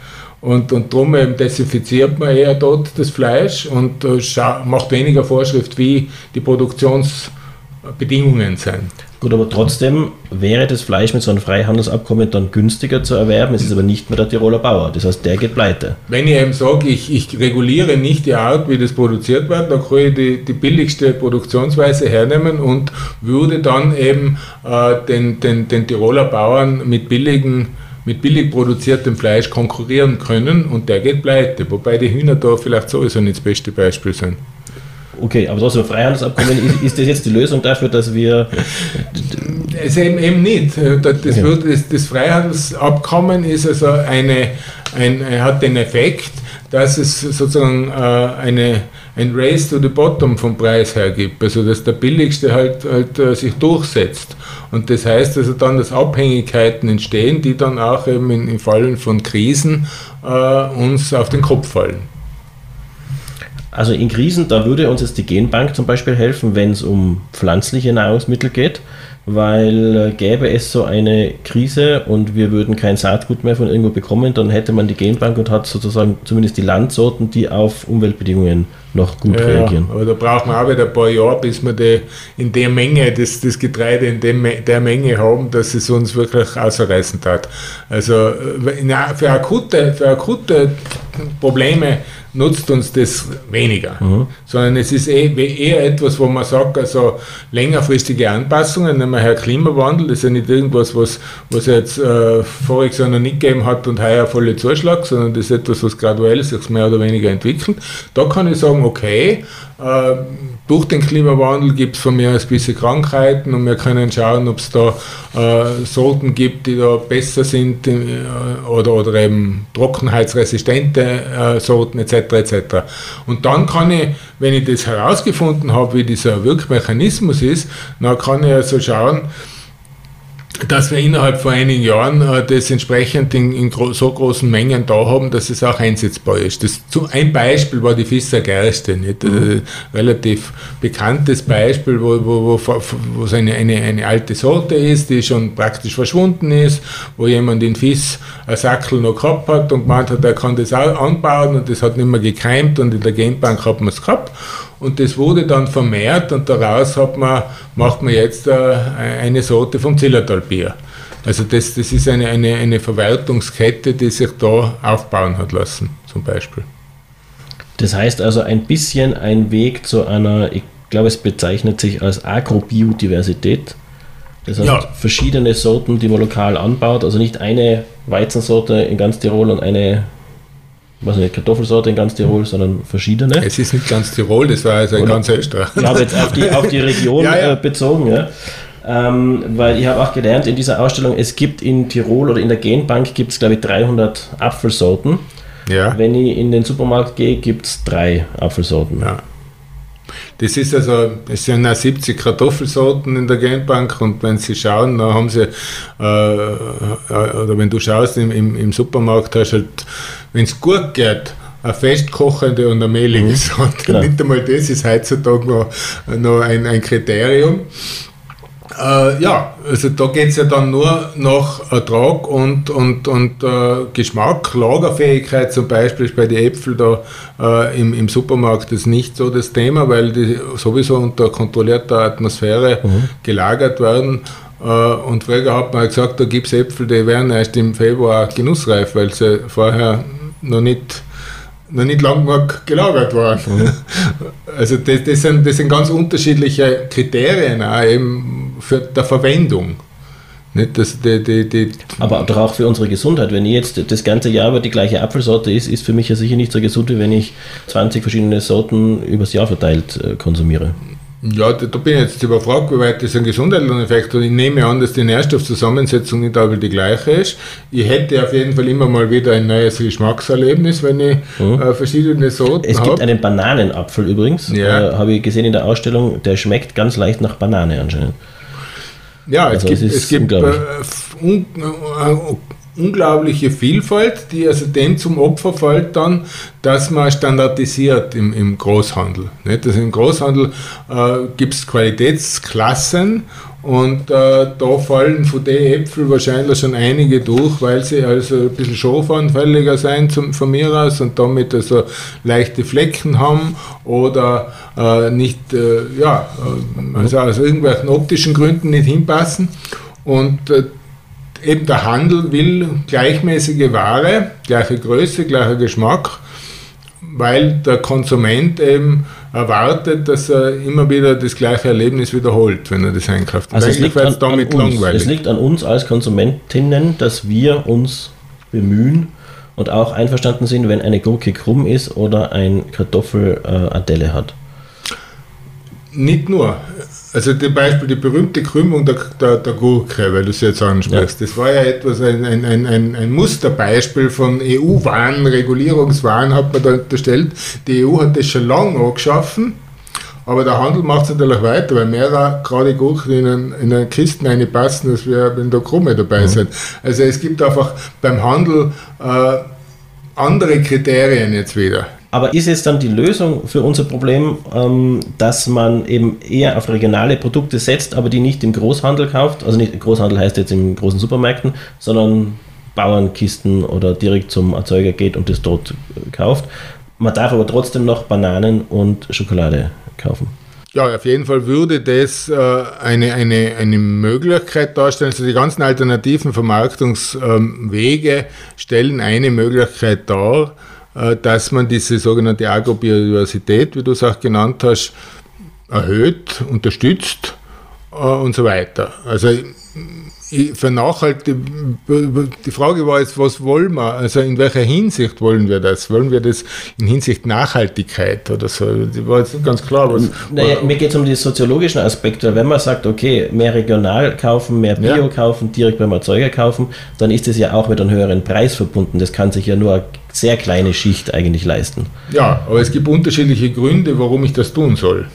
Und, und darum eben desinfiziert man eher dort das Fleisch und äh, macht weniger Vorschrift, wie die Produktionsbedingungen sind. Gut, aber trotzdem wäre das Fleisch mit so einem Freihandelsabkommen dann günstiger zu erwerben. Es ist aber nicht mehr der Tiroler Bauer. Das heißt, der geht pleite. Wenn ich eben sage, ich, ich reguliere nicht die Art, wie das produziert wird, dann kann ich die, die billigste Produktionsweise hernehmen und würde dann eben äh, den, den, den Tiroler Bauern mit billigen mit billig produziertem Fleisch konkurrieren können und der geht pleite, wobei die Hühner da vielleicht sowieso nicht das beste Beispiel sind. Okay, aber trotzdem Freihandelsabkommen, ist, ist das jetzt die Lösung dafür, dass wir... Es eben, eben nicht. Das, okay. wird, das, das Freihandelsabkommen ist also eine, ein, hat den Effekt, dass es sozusagen äh, eine, ein Race to the Bottom vom Preis her gibt, also dass der billigste halt, halt äh, sich durchsetzt. Und das heißt also dann, dass Abhängigkeiten entstehen, die dann auch eben in, in Fallen von Krisen äh, uns auf den Kopf fallen. Also in Krisen, da würde uns jetzt die Genbank zum Beispiel helfen, wenn es um pflanzliche Nahrungsmittel geht weil äh, gäbe es so eine Krise und wir würden kein Saatgut mehr von irgendwo bekommen, dann hätte man die Genbank und hat sozusagen zumindest die Landsorten, die auf Umweltbedingungen noch gut ja, reagieren. Aber da braucht man auch wieder ein paar Jahre, bis wir die, in der Menge das, das Getreide in dem, der Menge haben, dass es uns wirklich außerreißen hat. Also äh, für akute, für akute Probleme nutzt uns das weniger, mhm. sondern es ist eh, eher etwas, wo man sagt, also längerfristige Anpassungen, nehmen wir her Klimawandel, das ist ja nicht irgendwas, was, was jetzt äh, voriges Jahr noch nicht gegeben hat und heuer volle Zuschlag, sondern das ist etwas, was graduell sich mehr oder weniger entwickelt. Da kann ich sagen, okay, äh, durch den Klimawandel gibt es von mir aus gewisse Krankheiten und wir können schauen, ob es da äh, Sorten gibt, die da besser sind äh, oder, oder eben trockenheitsresistente äh, Sorten etc. etc. Und dann kann ich, wenn ich das herausgefunden habe, wie dieser Wirkmechanismus ist, dann kann ich also schauen, dass wir innerhalb von einigen Jahren äh, das entsprechend in, in gro so großen Mengen da haben, dass es auch einsetzbar ist. Das, zu, ein Beispiel war die Fisser Gerste, nicht? Mhm. relativ bekanntes Beispiel, wo, wo, wo, wo es eine, eine, eine alte Sorte ist, die schon praktisch verschwunden ist, wo jemand den Fiss ein Sackel noch gehabt hat und gemeint hat, er kann das auch anbauen und das hat nicht mehr gekeimt und in der Genbank hat man es gehabt und das wurde dann vermehrt und daraus hat man, macht man jetzt äh, eine Sorte vom Zillertalbier. Also das, das ist eine, eine, eine Verwertungskette, die sich da aufbauen hat lassen, zum Beispiel. Das heißt also ein bisschen ein Weg zu einer, ich glaube es bezeichnet sich als Agrobiodiversität. Das heißt ja. verschiedene Sorten, die man lokal anbaut, also nicht eine Weizensorte in ganz Tirol und eine was nicht Kartoffelsorte in ganz Tirol, sondern verschiedene. Es ist nicht ganz Tirol, das war also in ganz Österreich. Ich habe jetzt auf die, auf die Region ja, ja. Äh, bezogen, ja. Ähm, weil ich habe auch gelernt in dieser Ausstellung, es gibt in Tirol oder in der Genbank gibt es glaube ich 300 Apfelsorten. Ja. Wenn ich in den Supermarkt gehe, gibt es drei Apfelsorten. Ja. Das ist also, es sind auch 70 Kartoffelsorten in der Genbank und wenn Sie schauen, dann haben Sie, äh, äh, oder wenn du schaust im, im, im Supermarkt, hast halt, wenn es gut geht, eine festkochende und eine mehlige mhm. Sorte. Nicht einmal das ist heutzutage noch, noch ein, ein Kriterium. Äh, ja, also da geht es ja dann nur nach Ertrag und, und, und äh, Geschmack. Lagerfähigkeit zum Beispiel ist bei den Äpfeln da äh, im, im Supermarkt ist nicht so das Thema, weil die sowieso unter kontrollierter Atmosphäre mhm. gelagert werden. Äh, und früher hat man gesagt, da gibt es Äpfel, die werden erst im Februar genussreif, weil sie vorher noch nicht noch nicht lang genug gelagert waren. Mhm. Also das, das, sind, das sind ganz unterschiedliche Kriterien auch eben für der Verwendung. Nicht, dass die, die, die Aber doch auch für unsere Gesundheit. Wenn ich jetzt das ganze Jahr über die gleiche Apfelsorte ist, ist für mich ja sicher nicht so gesund, wie wenn ich 20 verschiedene Sorten übers Jahr verteilt äh, konsumiere. Ja, da, da, bin ich jetzt überfragt, wie weit das ein gesundheitlicher Effekt hat. Ich nehme an, dass die Nährstoffzusammensetzung nicht aber die gleiche ist. Ich hätte auf jeden Fall immer mal wieder ein neues Geschmackserlebnis, wenn ich mhm. äh, verschiedene Sorten Es gibt hab. einen Bananenapfel übrigens, ja. äh, habe ich gesehen in der Ausstellung, der schmeckt ganz leicht nach Banane anscheinend. Ja, also es gibt, es gibt äh, un, äh, unglaubliche Vielfalt, die also dem zum Opfer fällt dann, dass man standardisiert im, im Großhandel. Nicht? Also im Großhandel äh, gibt es Qualitätsklassen und äh, da fallen von den Äpfeln wahrscheinlich schon einige durch, weil sie also ein bisschen schrofanfälliger sein zum, von mir aus und damit also leichte Flecken haben oder äh, nicht, äh, ja, äh, also aus irgendwelchen optischen Gründen nicht hinpassen. Und äh, eben der Handel will gleichmäßige Ware, gleiche Größe, gleicher Geschmack, weil der Konsument eben erwartet, dass er immer wieder das gleiche Erlebnis wiederholt, wenn er das einkauft. Also es liegt, an, damit an uns. es liegt an uns als Konsumentinnen, dass wir uns bemühen und auch einverstanden sind, wenn eine Gurke krumm ist oder ein Kartoffel äh, Adelle hat. Nicht nur. Also zum Beispiel die berühmte Krümmung der, der, der Gurke, weil du es jetzt ansprichst, ja. das war ja etwas, ein, ein, ein, ein Musterbeispiel von EU-Wahn, Regulierungswahn hat man da unterstellt. Die EU hat das schon lange angeschaffen, aber der Handel macht es natürlich weiter, weil mehr gerade Gurken in, einen, in eine Kisten reinpassen, als wir, wenn da Krumme dabei mhm. sind. Also es gibt einfach beim Handel äh, andere Kriterien jetzt wieder. Aber ist es dann die Lösung für unser Problem, ähm, dass man eben eher auf regionale Produkte setzt, aber die nicht im Großhandel kauft? Also nicht Großhandel heißt jetzt in großen Supermärkten, sondern Bauernkisten oder direkt zum Erzeuger geht und das dort äh, kauft. Man darf aber trotzdem noch Bananen und Schokolade kaufen. Ja, auf jeden Fall würde das äh, eine, eine, eine Möglichkeit darstellen. Also die ganzen alternativen Vermarktungswege ähm, stellen eine Möglichkeit dar, dass man diese sogenannte Agrobiodiversität, wie du es auch genannt hast, erhöht, unterstützt äh, und so weiter. Also für nachhaltig, die Frage war jetzt, was wollen wir? Also in welcher Hinsicht wollen wir das? Wollen wir das in Hinsicht Nachhaltigkeit oder so? Das war jetzt ganz klar. Was, naja, mir geht es um die soziologischen Aspekte. Wenn man sagt, okay, mehr regional kaufen, mehr Bio ja. kaufen, direkt beim Erzeuger kaufen, dann ist es ja auch mit einem höheren Preis verbunden. Das kann sich ja nur sehr kleine Schicht eigentlich leisten. Ja, aber es gibt unterschiedliche Gründe, warum ich das tun soll.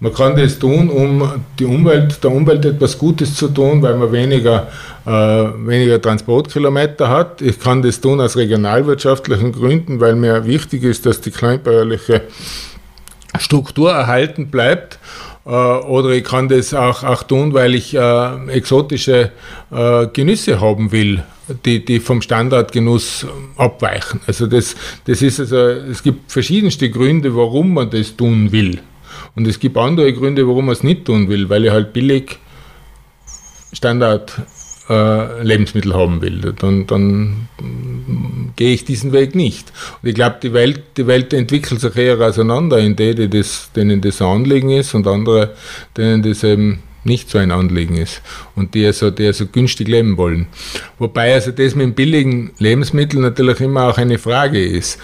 Man kann das tun, um die Umwelt, der Umwelt etwas Gutes zu tun, weil man weniger, äh, weniger Transportkilometer hat. Ich kann das tun aus regionalwirtschaftlichen Gründen, weil mir wichtig ist, dass die kleinbäuerliche Struktur erhalten bleibt. Äh, oder ich kann das auch, auch tun, weil ich äh, exotische äh, Genüsse haben will, die, die vom Standardgenuss abweichen. Also das, das ist also, es gibt verschiedenste Gründe, warum man das tun will. Und es gibt andere Gründe, warum man es nicht tun will, weil ich halt billig Standard äh, Lebensmittel haben will, dann, dann gehe ich diesen Weg nicht. Und ich glaube, die Welt, die Welt entwickelt sich eher auseinander in die, die das, denen das Anliegen ist und andere, denen das eben nicht so ein Anliegen ist und die also, die also günstig leben wollen. Wobei also das mit billigen Lebensmitteln natürlich immer auch eine Frage ist.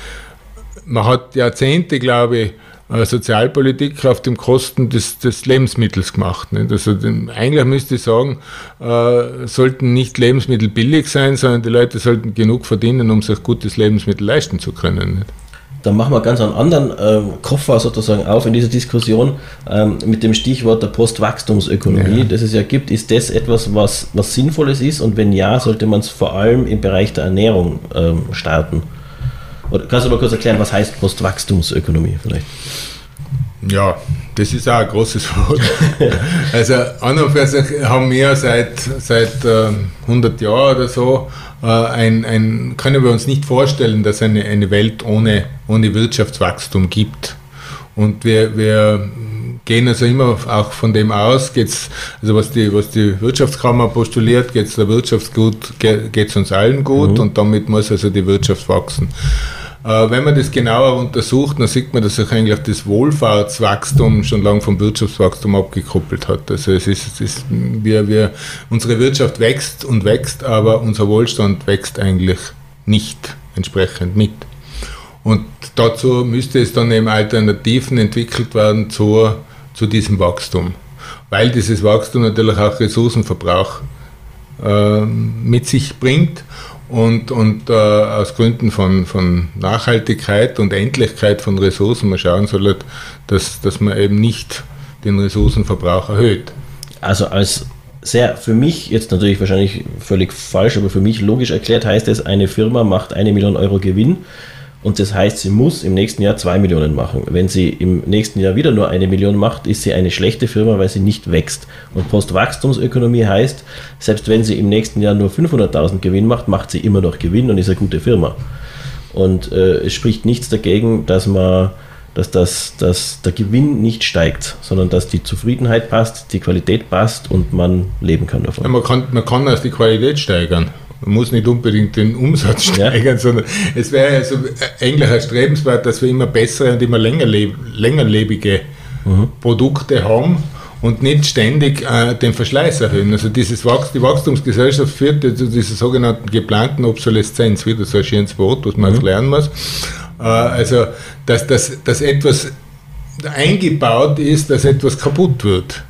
Man hat Jahrzehnte, glaube ich, äh, Sozialpolitik auf dem Kosten des, des Lebensmittels gemacht. Nicht? Also eigentlich müsste ich sagen, äh, sollten nicht Lebensmittel billig sein, sondern die Leute sollten genug verdienen, um sich gutes Lebensmittel leisten zu können. Nicht? Dann machen wir ganz einen anderen äh, Koffer sozusagen auf in dieser Diskussion ähm, mit dem Stichwort der Postwachstumsökonomie, ja. das es ja gibt. Ist das etwas, was, was Sinnvolles ist? Und wenn ja, sollte man es vor allem im Bereich der Ernährung ähm, starten? Oder kannst du mal kurz erklären, was heißt Postwachstumsökonomie vielleicht? Ja, das ist auch ein großes Wort. also an und für sich haben wir seit, seit äh, 100 Jahren oder so äh, ein, ein, können wir uns nicht vorstellen, dass es eine, eine Welt ohne, ohne Wirtschaftswachstum gibt. Und wir, wir gehen also immer auch von dem aus, geht's, also was die, was die Wirtschaftskammer postuliert, geht es der Wirtschaft gut, geht es uns allen gut mhm. und damit muss also die Wirtschaft wachsen. Äh, wenn man das genauer untersucht, dann sieht man, dass sich eigentlich das Wohlfahrtswachstum schon lange vom Wirtschaftswachstum abgekoppelt hat. Also es ist, es ist wir, wir, unsere Wirtschaft wächst und wächst, aber unser Wohlstand wächst eigentlich nicht entsprechend mit. Und dazu müsste es dann eben Alternativen entwickelt werden zu, zu diesem Wachstum. Weil dieses Wachstum natürlich auch Ressourcenverbrauch äh, mit sich bringt und, und äh, aus Gründen von, von Nachhaltigkeit und Endlichkeit von Ressourcen man schauen soll, dass, dass man eben nicht den Ressourcenverbrauch erhöht. Also als sehr für mich, jetzt natürlich wahrscheinlich völlig falsch, aber für mich logisch erklärt heißt es, eine Firma macht eine Million Euro Gewinn und das heißt, sie muss im nächsten Jahr zwei Millionen machen. Wenn sie im nächsten Jahr wieder nur eine Million macht, ist sie eine schlechte Firma, weil sie nicht wächst. Und Postwachstumsökonomie heißt, selbst wenn sie im nächsten Jahr nur 500.000 Gewinn macht, macht sie immer noch Gewinn und ist eine gute Firma. Und äh, es spricht nichts dagegen, dass man dass, das, dass der Gewinn nicht steigt, sondern dass die Zufriedenheit passt, die Qualität passt und man leben kann davon. Ja, man, kann, man kann also die Qualität steigern. Man muss nicht unbedingt den Umsatz steigern, ja. sondern es wäre also eigentlich erstrebenswert, dass wir immer bessere und immer längerleb längerlebige mhm. Produkte haben und nicht ständig äh, den Verschleiß erhöhen. Also dieses Wachst die Wachstumsgesellschaft führt zu dieser sogenannten geplanten Obsoleszenz, wieder so ein schönes Wort, was man mhm. lernen muss. Äh, also, dass, dass, dass etwas eingebaut ist, dass etwas kaputt wird.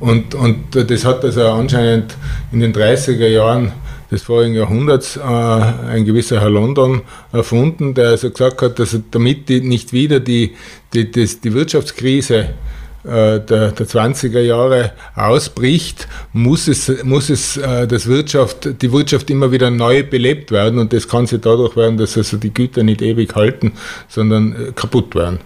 Und, und das hat also anscheinend in den 30er Jahren des vorigen Jahrhunderts äh, ein gewisser Herr London erfunden, der also gesagt hat, dass damit die, nicht wieder die, die, das, die Wirtschaftskrise äh, der, der 20er Jahre ausbricht, muss es, muss es äh, das Wirtschaft, die Wirtschaft immer wieder neu belebt werden und das kann sie dadurch werden, dass also die Güter nicht ewig halten, sondern äh, kaputt werden.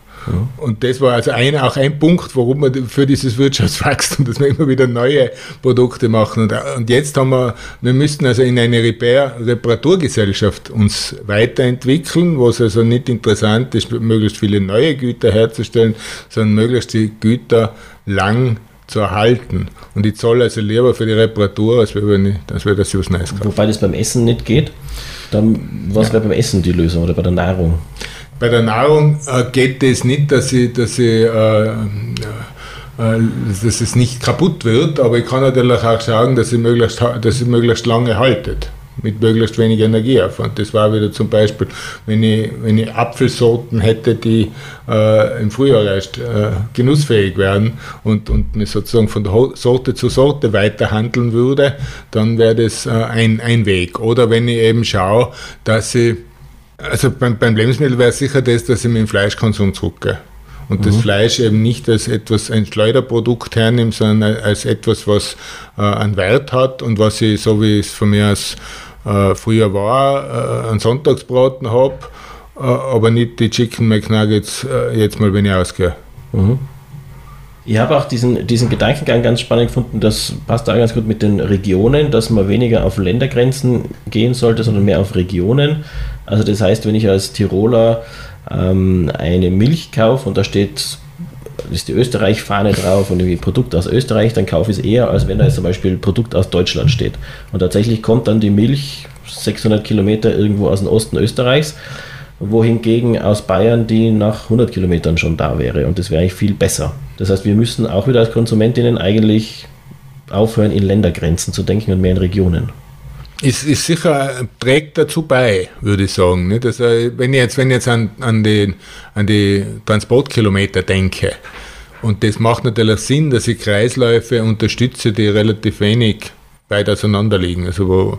Und das war also ein, auch ein Punkt, warum wir für dieses Wirtschaftswachstum, dass wir immer wieder neue Produkte machen. Und, und jetzt haben wir, wir müssten also in eine Repair, Reparaturgesellschaft uns weiterentwickeln, wo es also nicht interessant ist, möglichst viele neue Güter herzustellen, sondern möglichst die Güter lang zu erhalten. Und ich zahle also lieber für die Reparatur, als wenn als wir das was Neues kaufen. Wobei das beim Essen nicht geht. Dann, was ja. wäre beim Essen die Lösung oder bei der Nahrung? Bei der Nahrung äh, geht es nicht, dass ich, dass ich äh, äh, dass es nicht kaputt wird, aber ich kann natürlich auch sagen, dass sie möglichst, dass sie möglichst lange haltet, mit möglichst wenig Energieaufwand. Das war wieder zum Beispiel, wenn ich, wenn ich Apfelsorten hätte, die äh, im Frühjahr erst äh, genussfähig werden und, und mir sozusagen von der Sorte zu Sorte weiter handeln würde, dann wäre das äh, ein, ein Weg. Oder wenn ich eben schaue, dass ich also beim, beim Lebensmittel wäre sicher das, dass ich mit dem Fleischkonsum zurückgehe. Und mhm. das Fleisch eben nicht als etwas, ein Schleuderprodukt hernehme, sondern als etwas, was äh, einen Wert hat und was ich, so wie es von mir aus äh, früher war, äh, einen Sonntagsbraten habe, äh, aber nicht die Chicken McNuggets äh, jetzt mal, wenn ich ausgehe. Mhm. Ich habe auch diesen, diesen Gedankengang ganz spannend gefunden, das passt da ganz gut mit den Regionen, dass man weniger auf Ländergrenzen gehen sollte, sondern mehr auf Regionen. Also das heißt, wenn ich als Tiroler ähm, eine Milch kaufe und da steht ist die Österreich-Fahne drauf und irgendwie Produkt aus Österreich, dann kaufe ich es eher, als wenn da jetzt zum Beispiel Produkt aus Deutschland steht. Und tatsächlich kommt dann die Milch 600 Kilometer irgendwo aus dem Osten Österreichs wohingegen aus Bayern die nach 100 Kilometern schon da wäre und das wäre eigentlich viel besser. Das heißt, wir müssen auch wieder als Konsumentinnen eigentlich aufhören, in Ländergrenzen zu denken und mehr in Regionen? Ist, ist sicher, trägt dazu bei, würde ich sagen. Nicht? Also, wenn ich jetzt, wenn ich jetzt an, an, die, an die Transportkilometer denke, und das macht natürlich Sinn, dass ich Kreisläufe unterstütze, die relativ wenig weit auseinander liegen. Also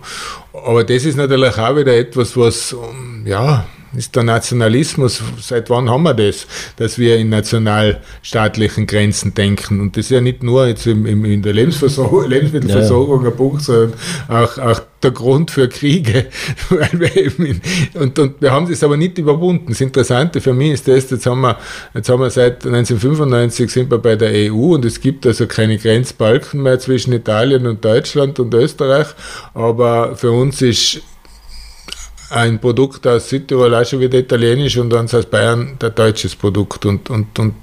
aber das ist natürlich auch wieder etwas, was, ja, ist der Nationalismus, seit wann haben wir das, dass wir in nationalstaatlichen Grenzen denken? Und das ist ja nicht nur jetzt im, im, in der Lebensversorgung, Lebensmittelversorgung ja. ein Punkt, sondern auch, auch der Grund für Kriege. Weil wir eben und, und wir haben das aber nicht überwunden. Das Interessante für mich ist das, jetzt haben wir, jetzt haben wir seit 1995 sind wir bei der EU und es gibt also keine Grenzbalken mehr zwischen Italien und Deutschland und Österreich. Aber für uns ist ein Produkt aus Südtirol auch schon wieder italienisch und dann aus Bayern der deutsches Produkt. Und, und, und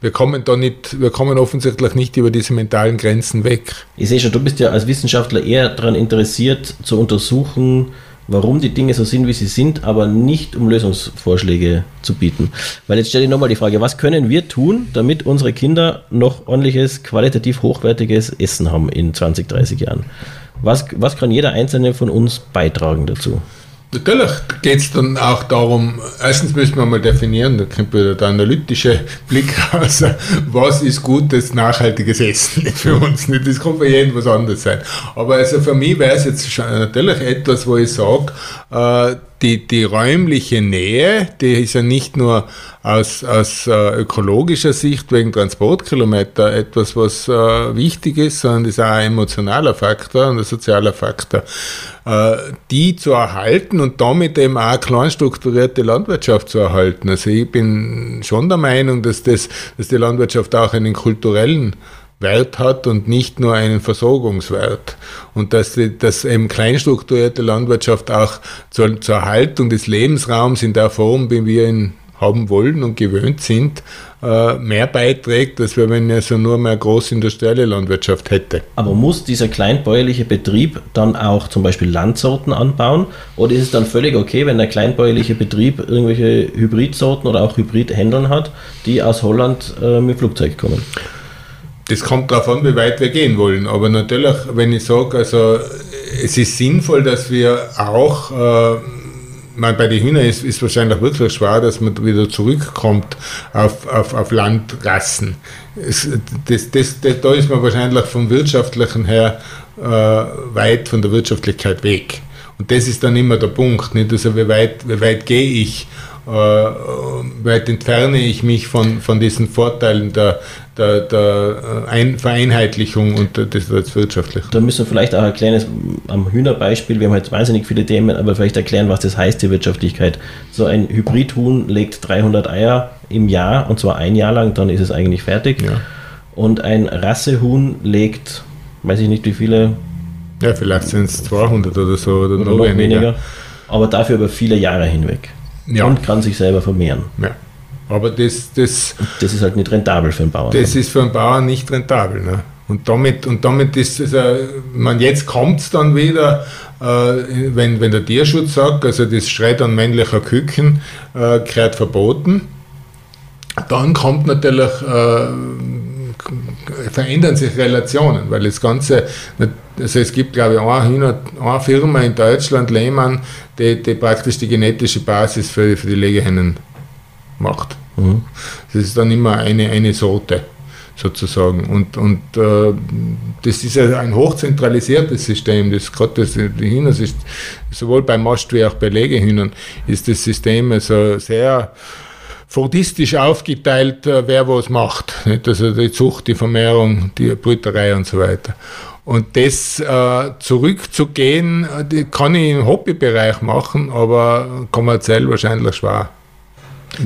wir kommen da nicht, wir kommen offensichtlich nicht über diese mentalen Grenzen weg. Ich sehe schon, du bist ja als Wissenschaftler eher daran interessiert, zu untersuchen, warum die Dinge so sind, wie sie sind, aber nicht um Lösungsvorschläge zu bieten. Weil jetzt stelle ich nochmal die Frage, was können wir tun, damit unsere Kinder noch ordentliches, qualitativ hochwertiges Essen haben in 20, 30 Jahren? Was, was kann jeder Einzelne von uns beitragen dazu? Natürlich geht es dann auch darum, erstens müssen wir mal definieren, da kommt wieder der analytische Blick raus, was ist gutes, nachhaltiges Essen für uns. Nicht. Das kann für jeden was anderes sein. Aber also für mich wäre es jetzt natürlich etwas, wo ich sage, äh, die, die räumliche Nähe, die ist ja nicht nur aus, aus äh, ökologischer Sicht wegen Transportkilometer etwas, was äh, wichtig ist, sondern ist auch ein emotionaler Faktor und ein sozialer Faktor. Äh, die zu erhalten und damit eben auch kleinstrukturierte Landwirtschaft zu erhalten. Also ich bin schon der Meinung, dass, das, dass die Landwirtschaft auch einen kulturellen Wert hat und nicht nur einen Versorgungswert. Und dass, dass eben kleinstrukturierte Landwirtschaft auch zur, zur Erhaltung des Lebensraums in der Form, wie wir ihn haben wollen und gewöhnt sind, äh, mehr beiträgt, als wenn es also nur mehr großindustrielle Landwirtschaft hätte. Aber muss dieser kleinbäuerliche Betrieb dann auch zum Beispiel Landsorten anbauen? Oder ist es dann völlig okay, wenn der kleinbäuerliche Betrieb irgendwelche Hybridsorten oder auch Hybridhändlern hat, die aus Holland äh, mit Flugzeug kommen? Das kommt darauf an, wie weit wir gehen wollen. Aber natürlich, wenn ich sage, also es ist sinnvoll, dass wir auch, äh, man, bei den Hühnern ist, es wahrscheinlich wirklich schwer, dass man wieder zurückkommt auf, auf, auf Landrassen. Es, das, das, das, da ist man wahrscheinlich vom Wirtschaftlichen her äh, weit von der Wirtschaftlichkeit weg. Und das ist dann immer der Punkt. Nicht? Also wie weit, wie weit gehe ich? Äh, weit entferne ich mich von, von diesen Vorteilen der, der, der äh, Ein Vereinheitlichung und des, Wirtschaftlichen. Da müssen wir vielleicht auch erklären, am Hühnerbeispiel, wir haben jetzt wahnsinnig viele Themen, aber vielleicht erklären, was das heißt, die Wirtschaftlichkeit. So ein Hybridhuhn legt 300 Eier im Jahr und zwar ein Jahr lang, dann ist es eigentlich fertig. Ja. Und ein Rassehuhn legt, weiß ich nicht wie viele. Ja, vielleicht sind es 200 oder so oder, oder noch, noch weniger. weniger. Aber dafür über viele Jahre hinweg ja. und kann sich selber vermehren. Ja. Aber das, das, das ist halt nicht rentabel für einen Bauern. Das ist für einen Bauern nicht rentabel. Ne? Und damit, und damit ist es, also, man jetzt kommt es dann wieder, äh, wenn, wenn der Tierschutz sagt, also das Schreddern männlicher Küken äh, gehört verboten, dann kommt natürlich, äh, verändern sich Relationen, weil das Ganze, also es gibt glaube ich eine, eine Firma in Deutschland, Lehmann, die, die praktisch die genetische Basis für, für die Legehennen macht. Mhm. Das ist dann immer eine, eine Sorte sozusagen. Und, und äh, das ist ja ein hochzentralisiertes System. Das gerade das, die Hühner ist sowohl beim Mast wie auch bei Legehühnern ist das System also sehr fordistisch aufgeteilt, äh, wer was macht. Nicht? Also die Zucht, die Vermehrung, die Brüterei und so weiter. Und das äh, zurückzugehen, äh, kann ich im Hobbybereich machen, aber kommerziell wahrscheinlich schwer.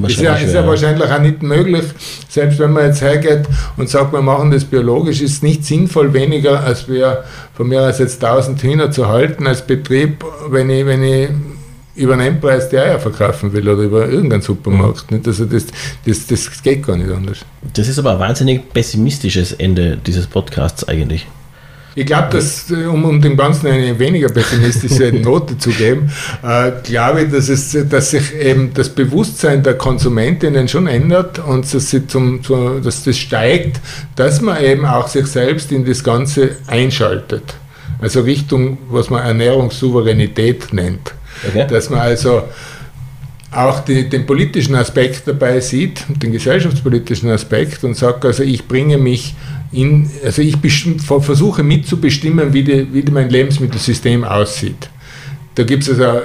Ist ja, ist ja wahrscheinlich auch nicht möglich, selbst wenn man jetzt hergeht und sagt, wir machen das biologisch, ist es nicht sinnvoll, weniger als wir von mir aus jetzt 1000 Hühner zu halten als Betrieb, wenn ich, wenn ich über einen Endpreis die Eier verkaufen will oder über irgendeinen Supermarkt. Nicht? Also das, das, das geht gar nicht anders. Das ist aber ein wahnsinnig pessimistisches Ende dieses Podcasts eigentlich. Ich glaube, dass, um, um dem Ganzen eine weniger pessimistische Note zu geben, äh, glaube ich, dass, es, dass sich eben das Bewusstsein der Konsumentinnen schon ändert und dass, sie zum, zu, dass das steigt, dass man eben auch sich selbst in das Ganze einschaltet. Also Richtung, was man Ernährungssouveränität nennt. Okay. Dass man also auch die, den politischen Aspekt dabei sieht, den gesellschaftspolitischen Aspekt und sagt, also ich bringe mich in, also ich versuche mitzubestimmen, wie, die, wie mein Lebensmittelsystem aussieht. Da gibt es also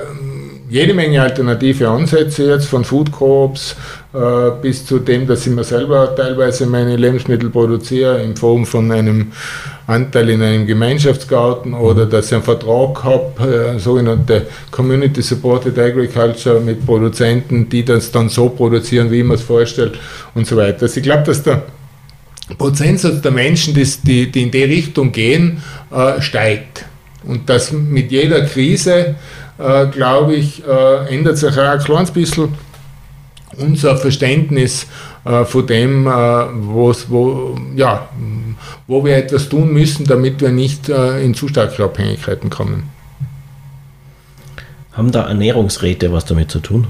jede Menge alternative Ansätze jetzt, von Food Coops äh, bis zu dem, dass ich mir selber teilweise meine Lebensmittel produziere in Form von einem Anteil in einem Gemeinschaftsgarten oder mhm. dass ich einen Vertrag habe, äh, sogenannte Community Supported Agriculture mit Produzenten, die das dann so produzieren, wie man es vorstellt und so weiter. Also ich glaube, dass der Prozentsatz der Menschen, die, die in die Richtung gehen, äh, steigt. Und dass mit jeder Krise äh, glaube ich, äh, ändert sich auch ein kleines bisschen unser Verständnis äh, von dem, äh, wo, ja, wo wir etwas tun müssen, damit wir nicht äh, in zu starke Abhängigkeiten kommen. Haben da Ernährungsräte was damit zu tun?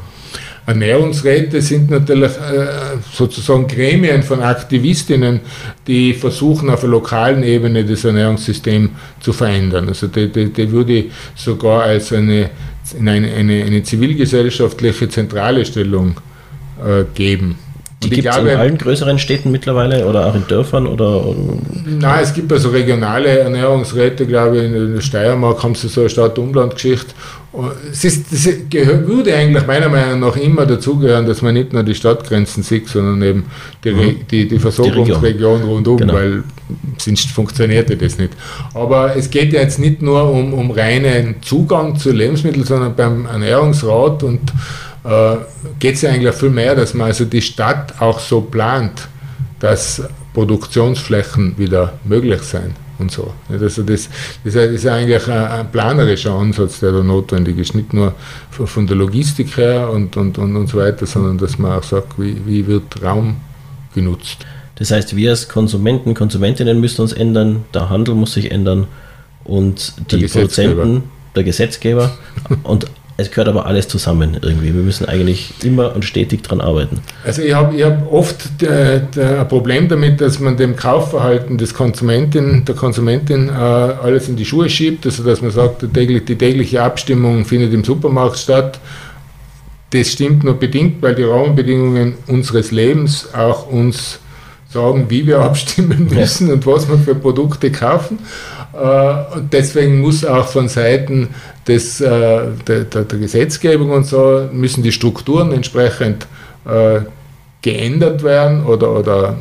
Ernährungsräte sind natürlich äh, sozusagen Gremien von Aktivistinnen, die versuchen auf der lokalen Ebene das Ernährungssystem zu verändern. Also die, die, die würde sogar als eine, eine, eine, eine zivilgesellschaftliche zentrale Stellung äh, geben. Die gibt es in allen größeren Städten mittlerweile oder auch in Dörfern? Oder? Nein, es gibt also regionale Ernährungsräte, glaube ich, in der Steiermark haben sie so eine Stadt-Umland-Geschichte. Es, ist, es würde eigentlich meiner Meinung nach immer dazugehören, dass man nicht nur die Stadtgrenzen sieht, sondern eben die, mhm. die, die Versorgungsregion rundum, genau. weil sonst funktionierte das nicht. Aber es geht ja jetzt nicht nur um, um reinen Zugang zu Lebensmitteln, sondern beim Ernährungsrat und äh, geht es ja eigentlich viel mehr, dass man also die Stadt auch so plant, dass Produktionsflächen wieder möglich sein und so. Also das, das ist eigentlich ein, planerischer Ansatz, der da notwendig ist, nicht nur von der Logistik her und, und, und, und so weiter, sondern dass man auch sagt, wie, wie wird Raum genutzt. Das heißt, wir als Konsumenten, Konsumentinnen müssen uns ändern, der Handel muss sich ändern und die Produzenten, der Gesetzgeber und es gehört aber alles zusammen irgendwie. Wir müssen eigentlich immer und stetig daran arbeiten. Also ich habe ich hab oft der, ein Problem damit, dass man dem Kaufverhalten des Konsumentin, der Konsumentin äh, alles in die Schuhe schiebt. Also dass man sagt, die, die tägliche Abstimmung findet im Supermarkt statt. Das stimmt nur bedingt, weil die Rahmenbedingungen unseres Lebens auch uns sagen, wie wir abstimmen müssen ja. und was wir für Produkte kaufen. Äh, und deswegen muss auch von Seiten des, äh, der, der, Gesetzgebung und so, müssen die Strukturen entsprechend äh, geändert werden oder, oder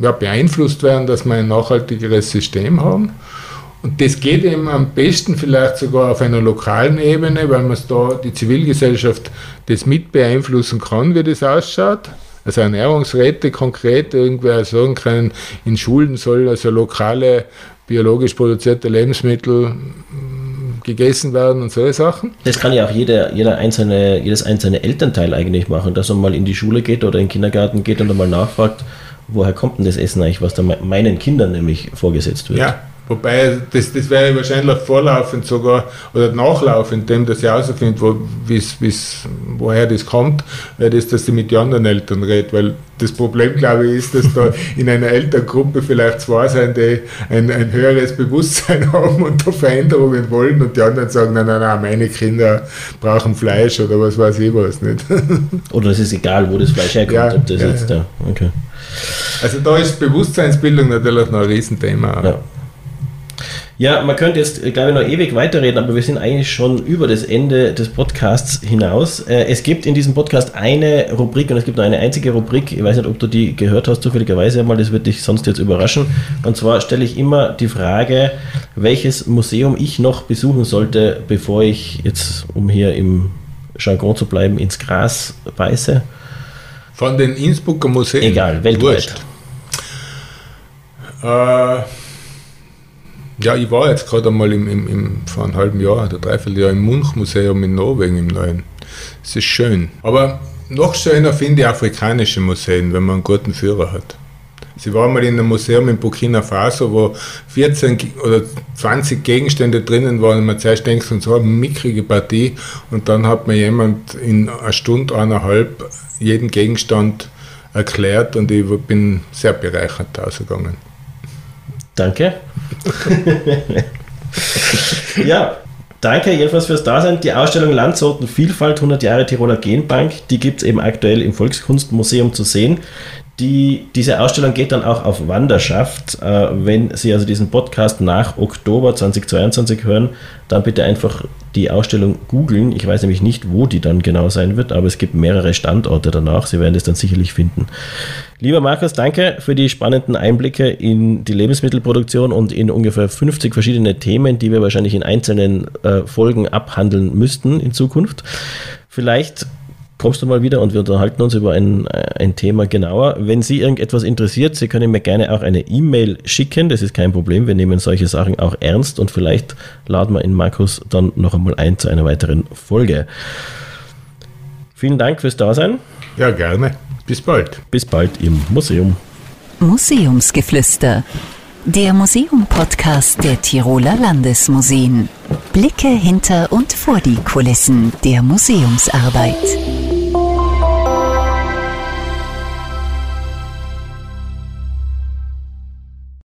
ja, beeinflusst werden, dass wir ein nachhaltigeres System haben. Und das geht eben am besten vielleicht sogar auf einer lokalen Ebene, weil man da die Zivilgesellschaft das mit beeinflussen kann, wie das ausschaut. Also Ernährungsräte konkret irgendwer sagen können, in Schulen soll also lokale biologisch produzierte Lebensmittel gegessen werden und solche Sachen. Das kann ja auch jeder, jeder einzelne, jedes einzelne Elternteil eigentlich machen, dass man mal in die Schule geht oder in den Kindergarten geht und einmal nachfragt, woher kommt denn das Essen eigentlich, was da meinen Kindern nämlich vorgesetzt wird. Ja, Wobei, das, das wäre wahrscheinlich vorlaufend sogar, oder nachlaufend dem, dass ich herausfinde, wo, woher das kommt, wäre das, dass ich mit den anderen Eltern rede. Weil das Problem, glaube ich, ist, dass da in einer Elterngruppe vielleicht zwei sind, die ein, ein höheres Bewusstsein haben und da Veränderungen wollen und die anderen sagen, nein, nein, nein, meine Kinder brauchen Fleisch oder was weiß ich was nicht. Oder es ist egal, wo das Fleisch herkommt, ja, ob das ja, jetzt da, okay. Also da ist Bewusstseinsbildung natürlich noch ein Riesenthema. Ja. Ja, man könnte jetzt, glaube ich, noch ewig weiterreden, aber wir sind eigentlich schon über das Ende des Podcasts hinaus. Äh, es gibt in diesem Podcast eine Rubrik und es gibt nur eine einzige Rubrik. Ich weiß nicht, ob du die gehört hast, zufälligerweise einmal, das wird dich sonst jetzt überraschen. Und zwar stelle ich immer die Frage, welches Museum ich noch besuchen sollte, bevor ich jetzt, um hier im Jargon zu bleiben, ins Gras beiße. Von den Innsbrucker Museen? Egal, weltweit. Äh ja, ich war jetzt gerade einmal im, im, im, vor einem halben Jahr oder dreiviertel Jahr im Munch-Museum in Norwegen im Neuen. Es ist schön. Aber noch schöner finde ich afrikanische Museen, wenn man einen guten Führer hat. Sie war mal in einem Museum in Burkina Faso, wo 14 oder 20 Gegenstände drinnen waren und man zuerst denkt, so eine mickrige Partie und dann hat mir jemand in einer Stunde, eineinhalb jeden Gegenstand erklärt und ich bin sehr bereichert ausgegangen. Danke. ja, danke jedenfalls fürs Dasein. Die Ausstellung Landsorten Vielfalt 100 Jahre Tiroler Genbank, die gibt es eben aktuell im Volkskunstmuseum zu sehen. Die, diese Ausstellung geht dann auch auf Wanderschaft. Äh, wenn Sie also diesen Podcast nach Oktober 2022 hören, dann bitte einfach die Ausstellung googeln. Ich weiß nämlich nicht, wo die dann genau sein wird, aber es gibt mehrere Standorte danach. Sie werden es dann sicherlich finden. Lieber Markus, danke für die spannenden Einblicke in die Lebensmittelproduktion und in ungefähr 50 verschiedene Themen, die wir wahrscheinlich in einzelnen äh, Folgen abhandeln müssten in Zukunft. Vielleicht kommst du mal wieder und wir unterhalten uns über ein, äh, ein Thema genauer. Wenn Sie irgendetwas interessiert, Sie können mir gerne auch eine E-Mail schicken. Das ist kein Problem. Wir nehmen solche Sachen auch ernst und vielleicht laden wir in Markus dann noch einmal ein zu einer weiteren Folge. Vielen Dank fürs Dasein. Ja, gerne. Bis bald. Bis bald im Museum. Museumsgeflüster. Der Museum-Podcast der Tiroler Landesmuseen. Blicke hinter und vor die Kulissen der Museumsarbeit.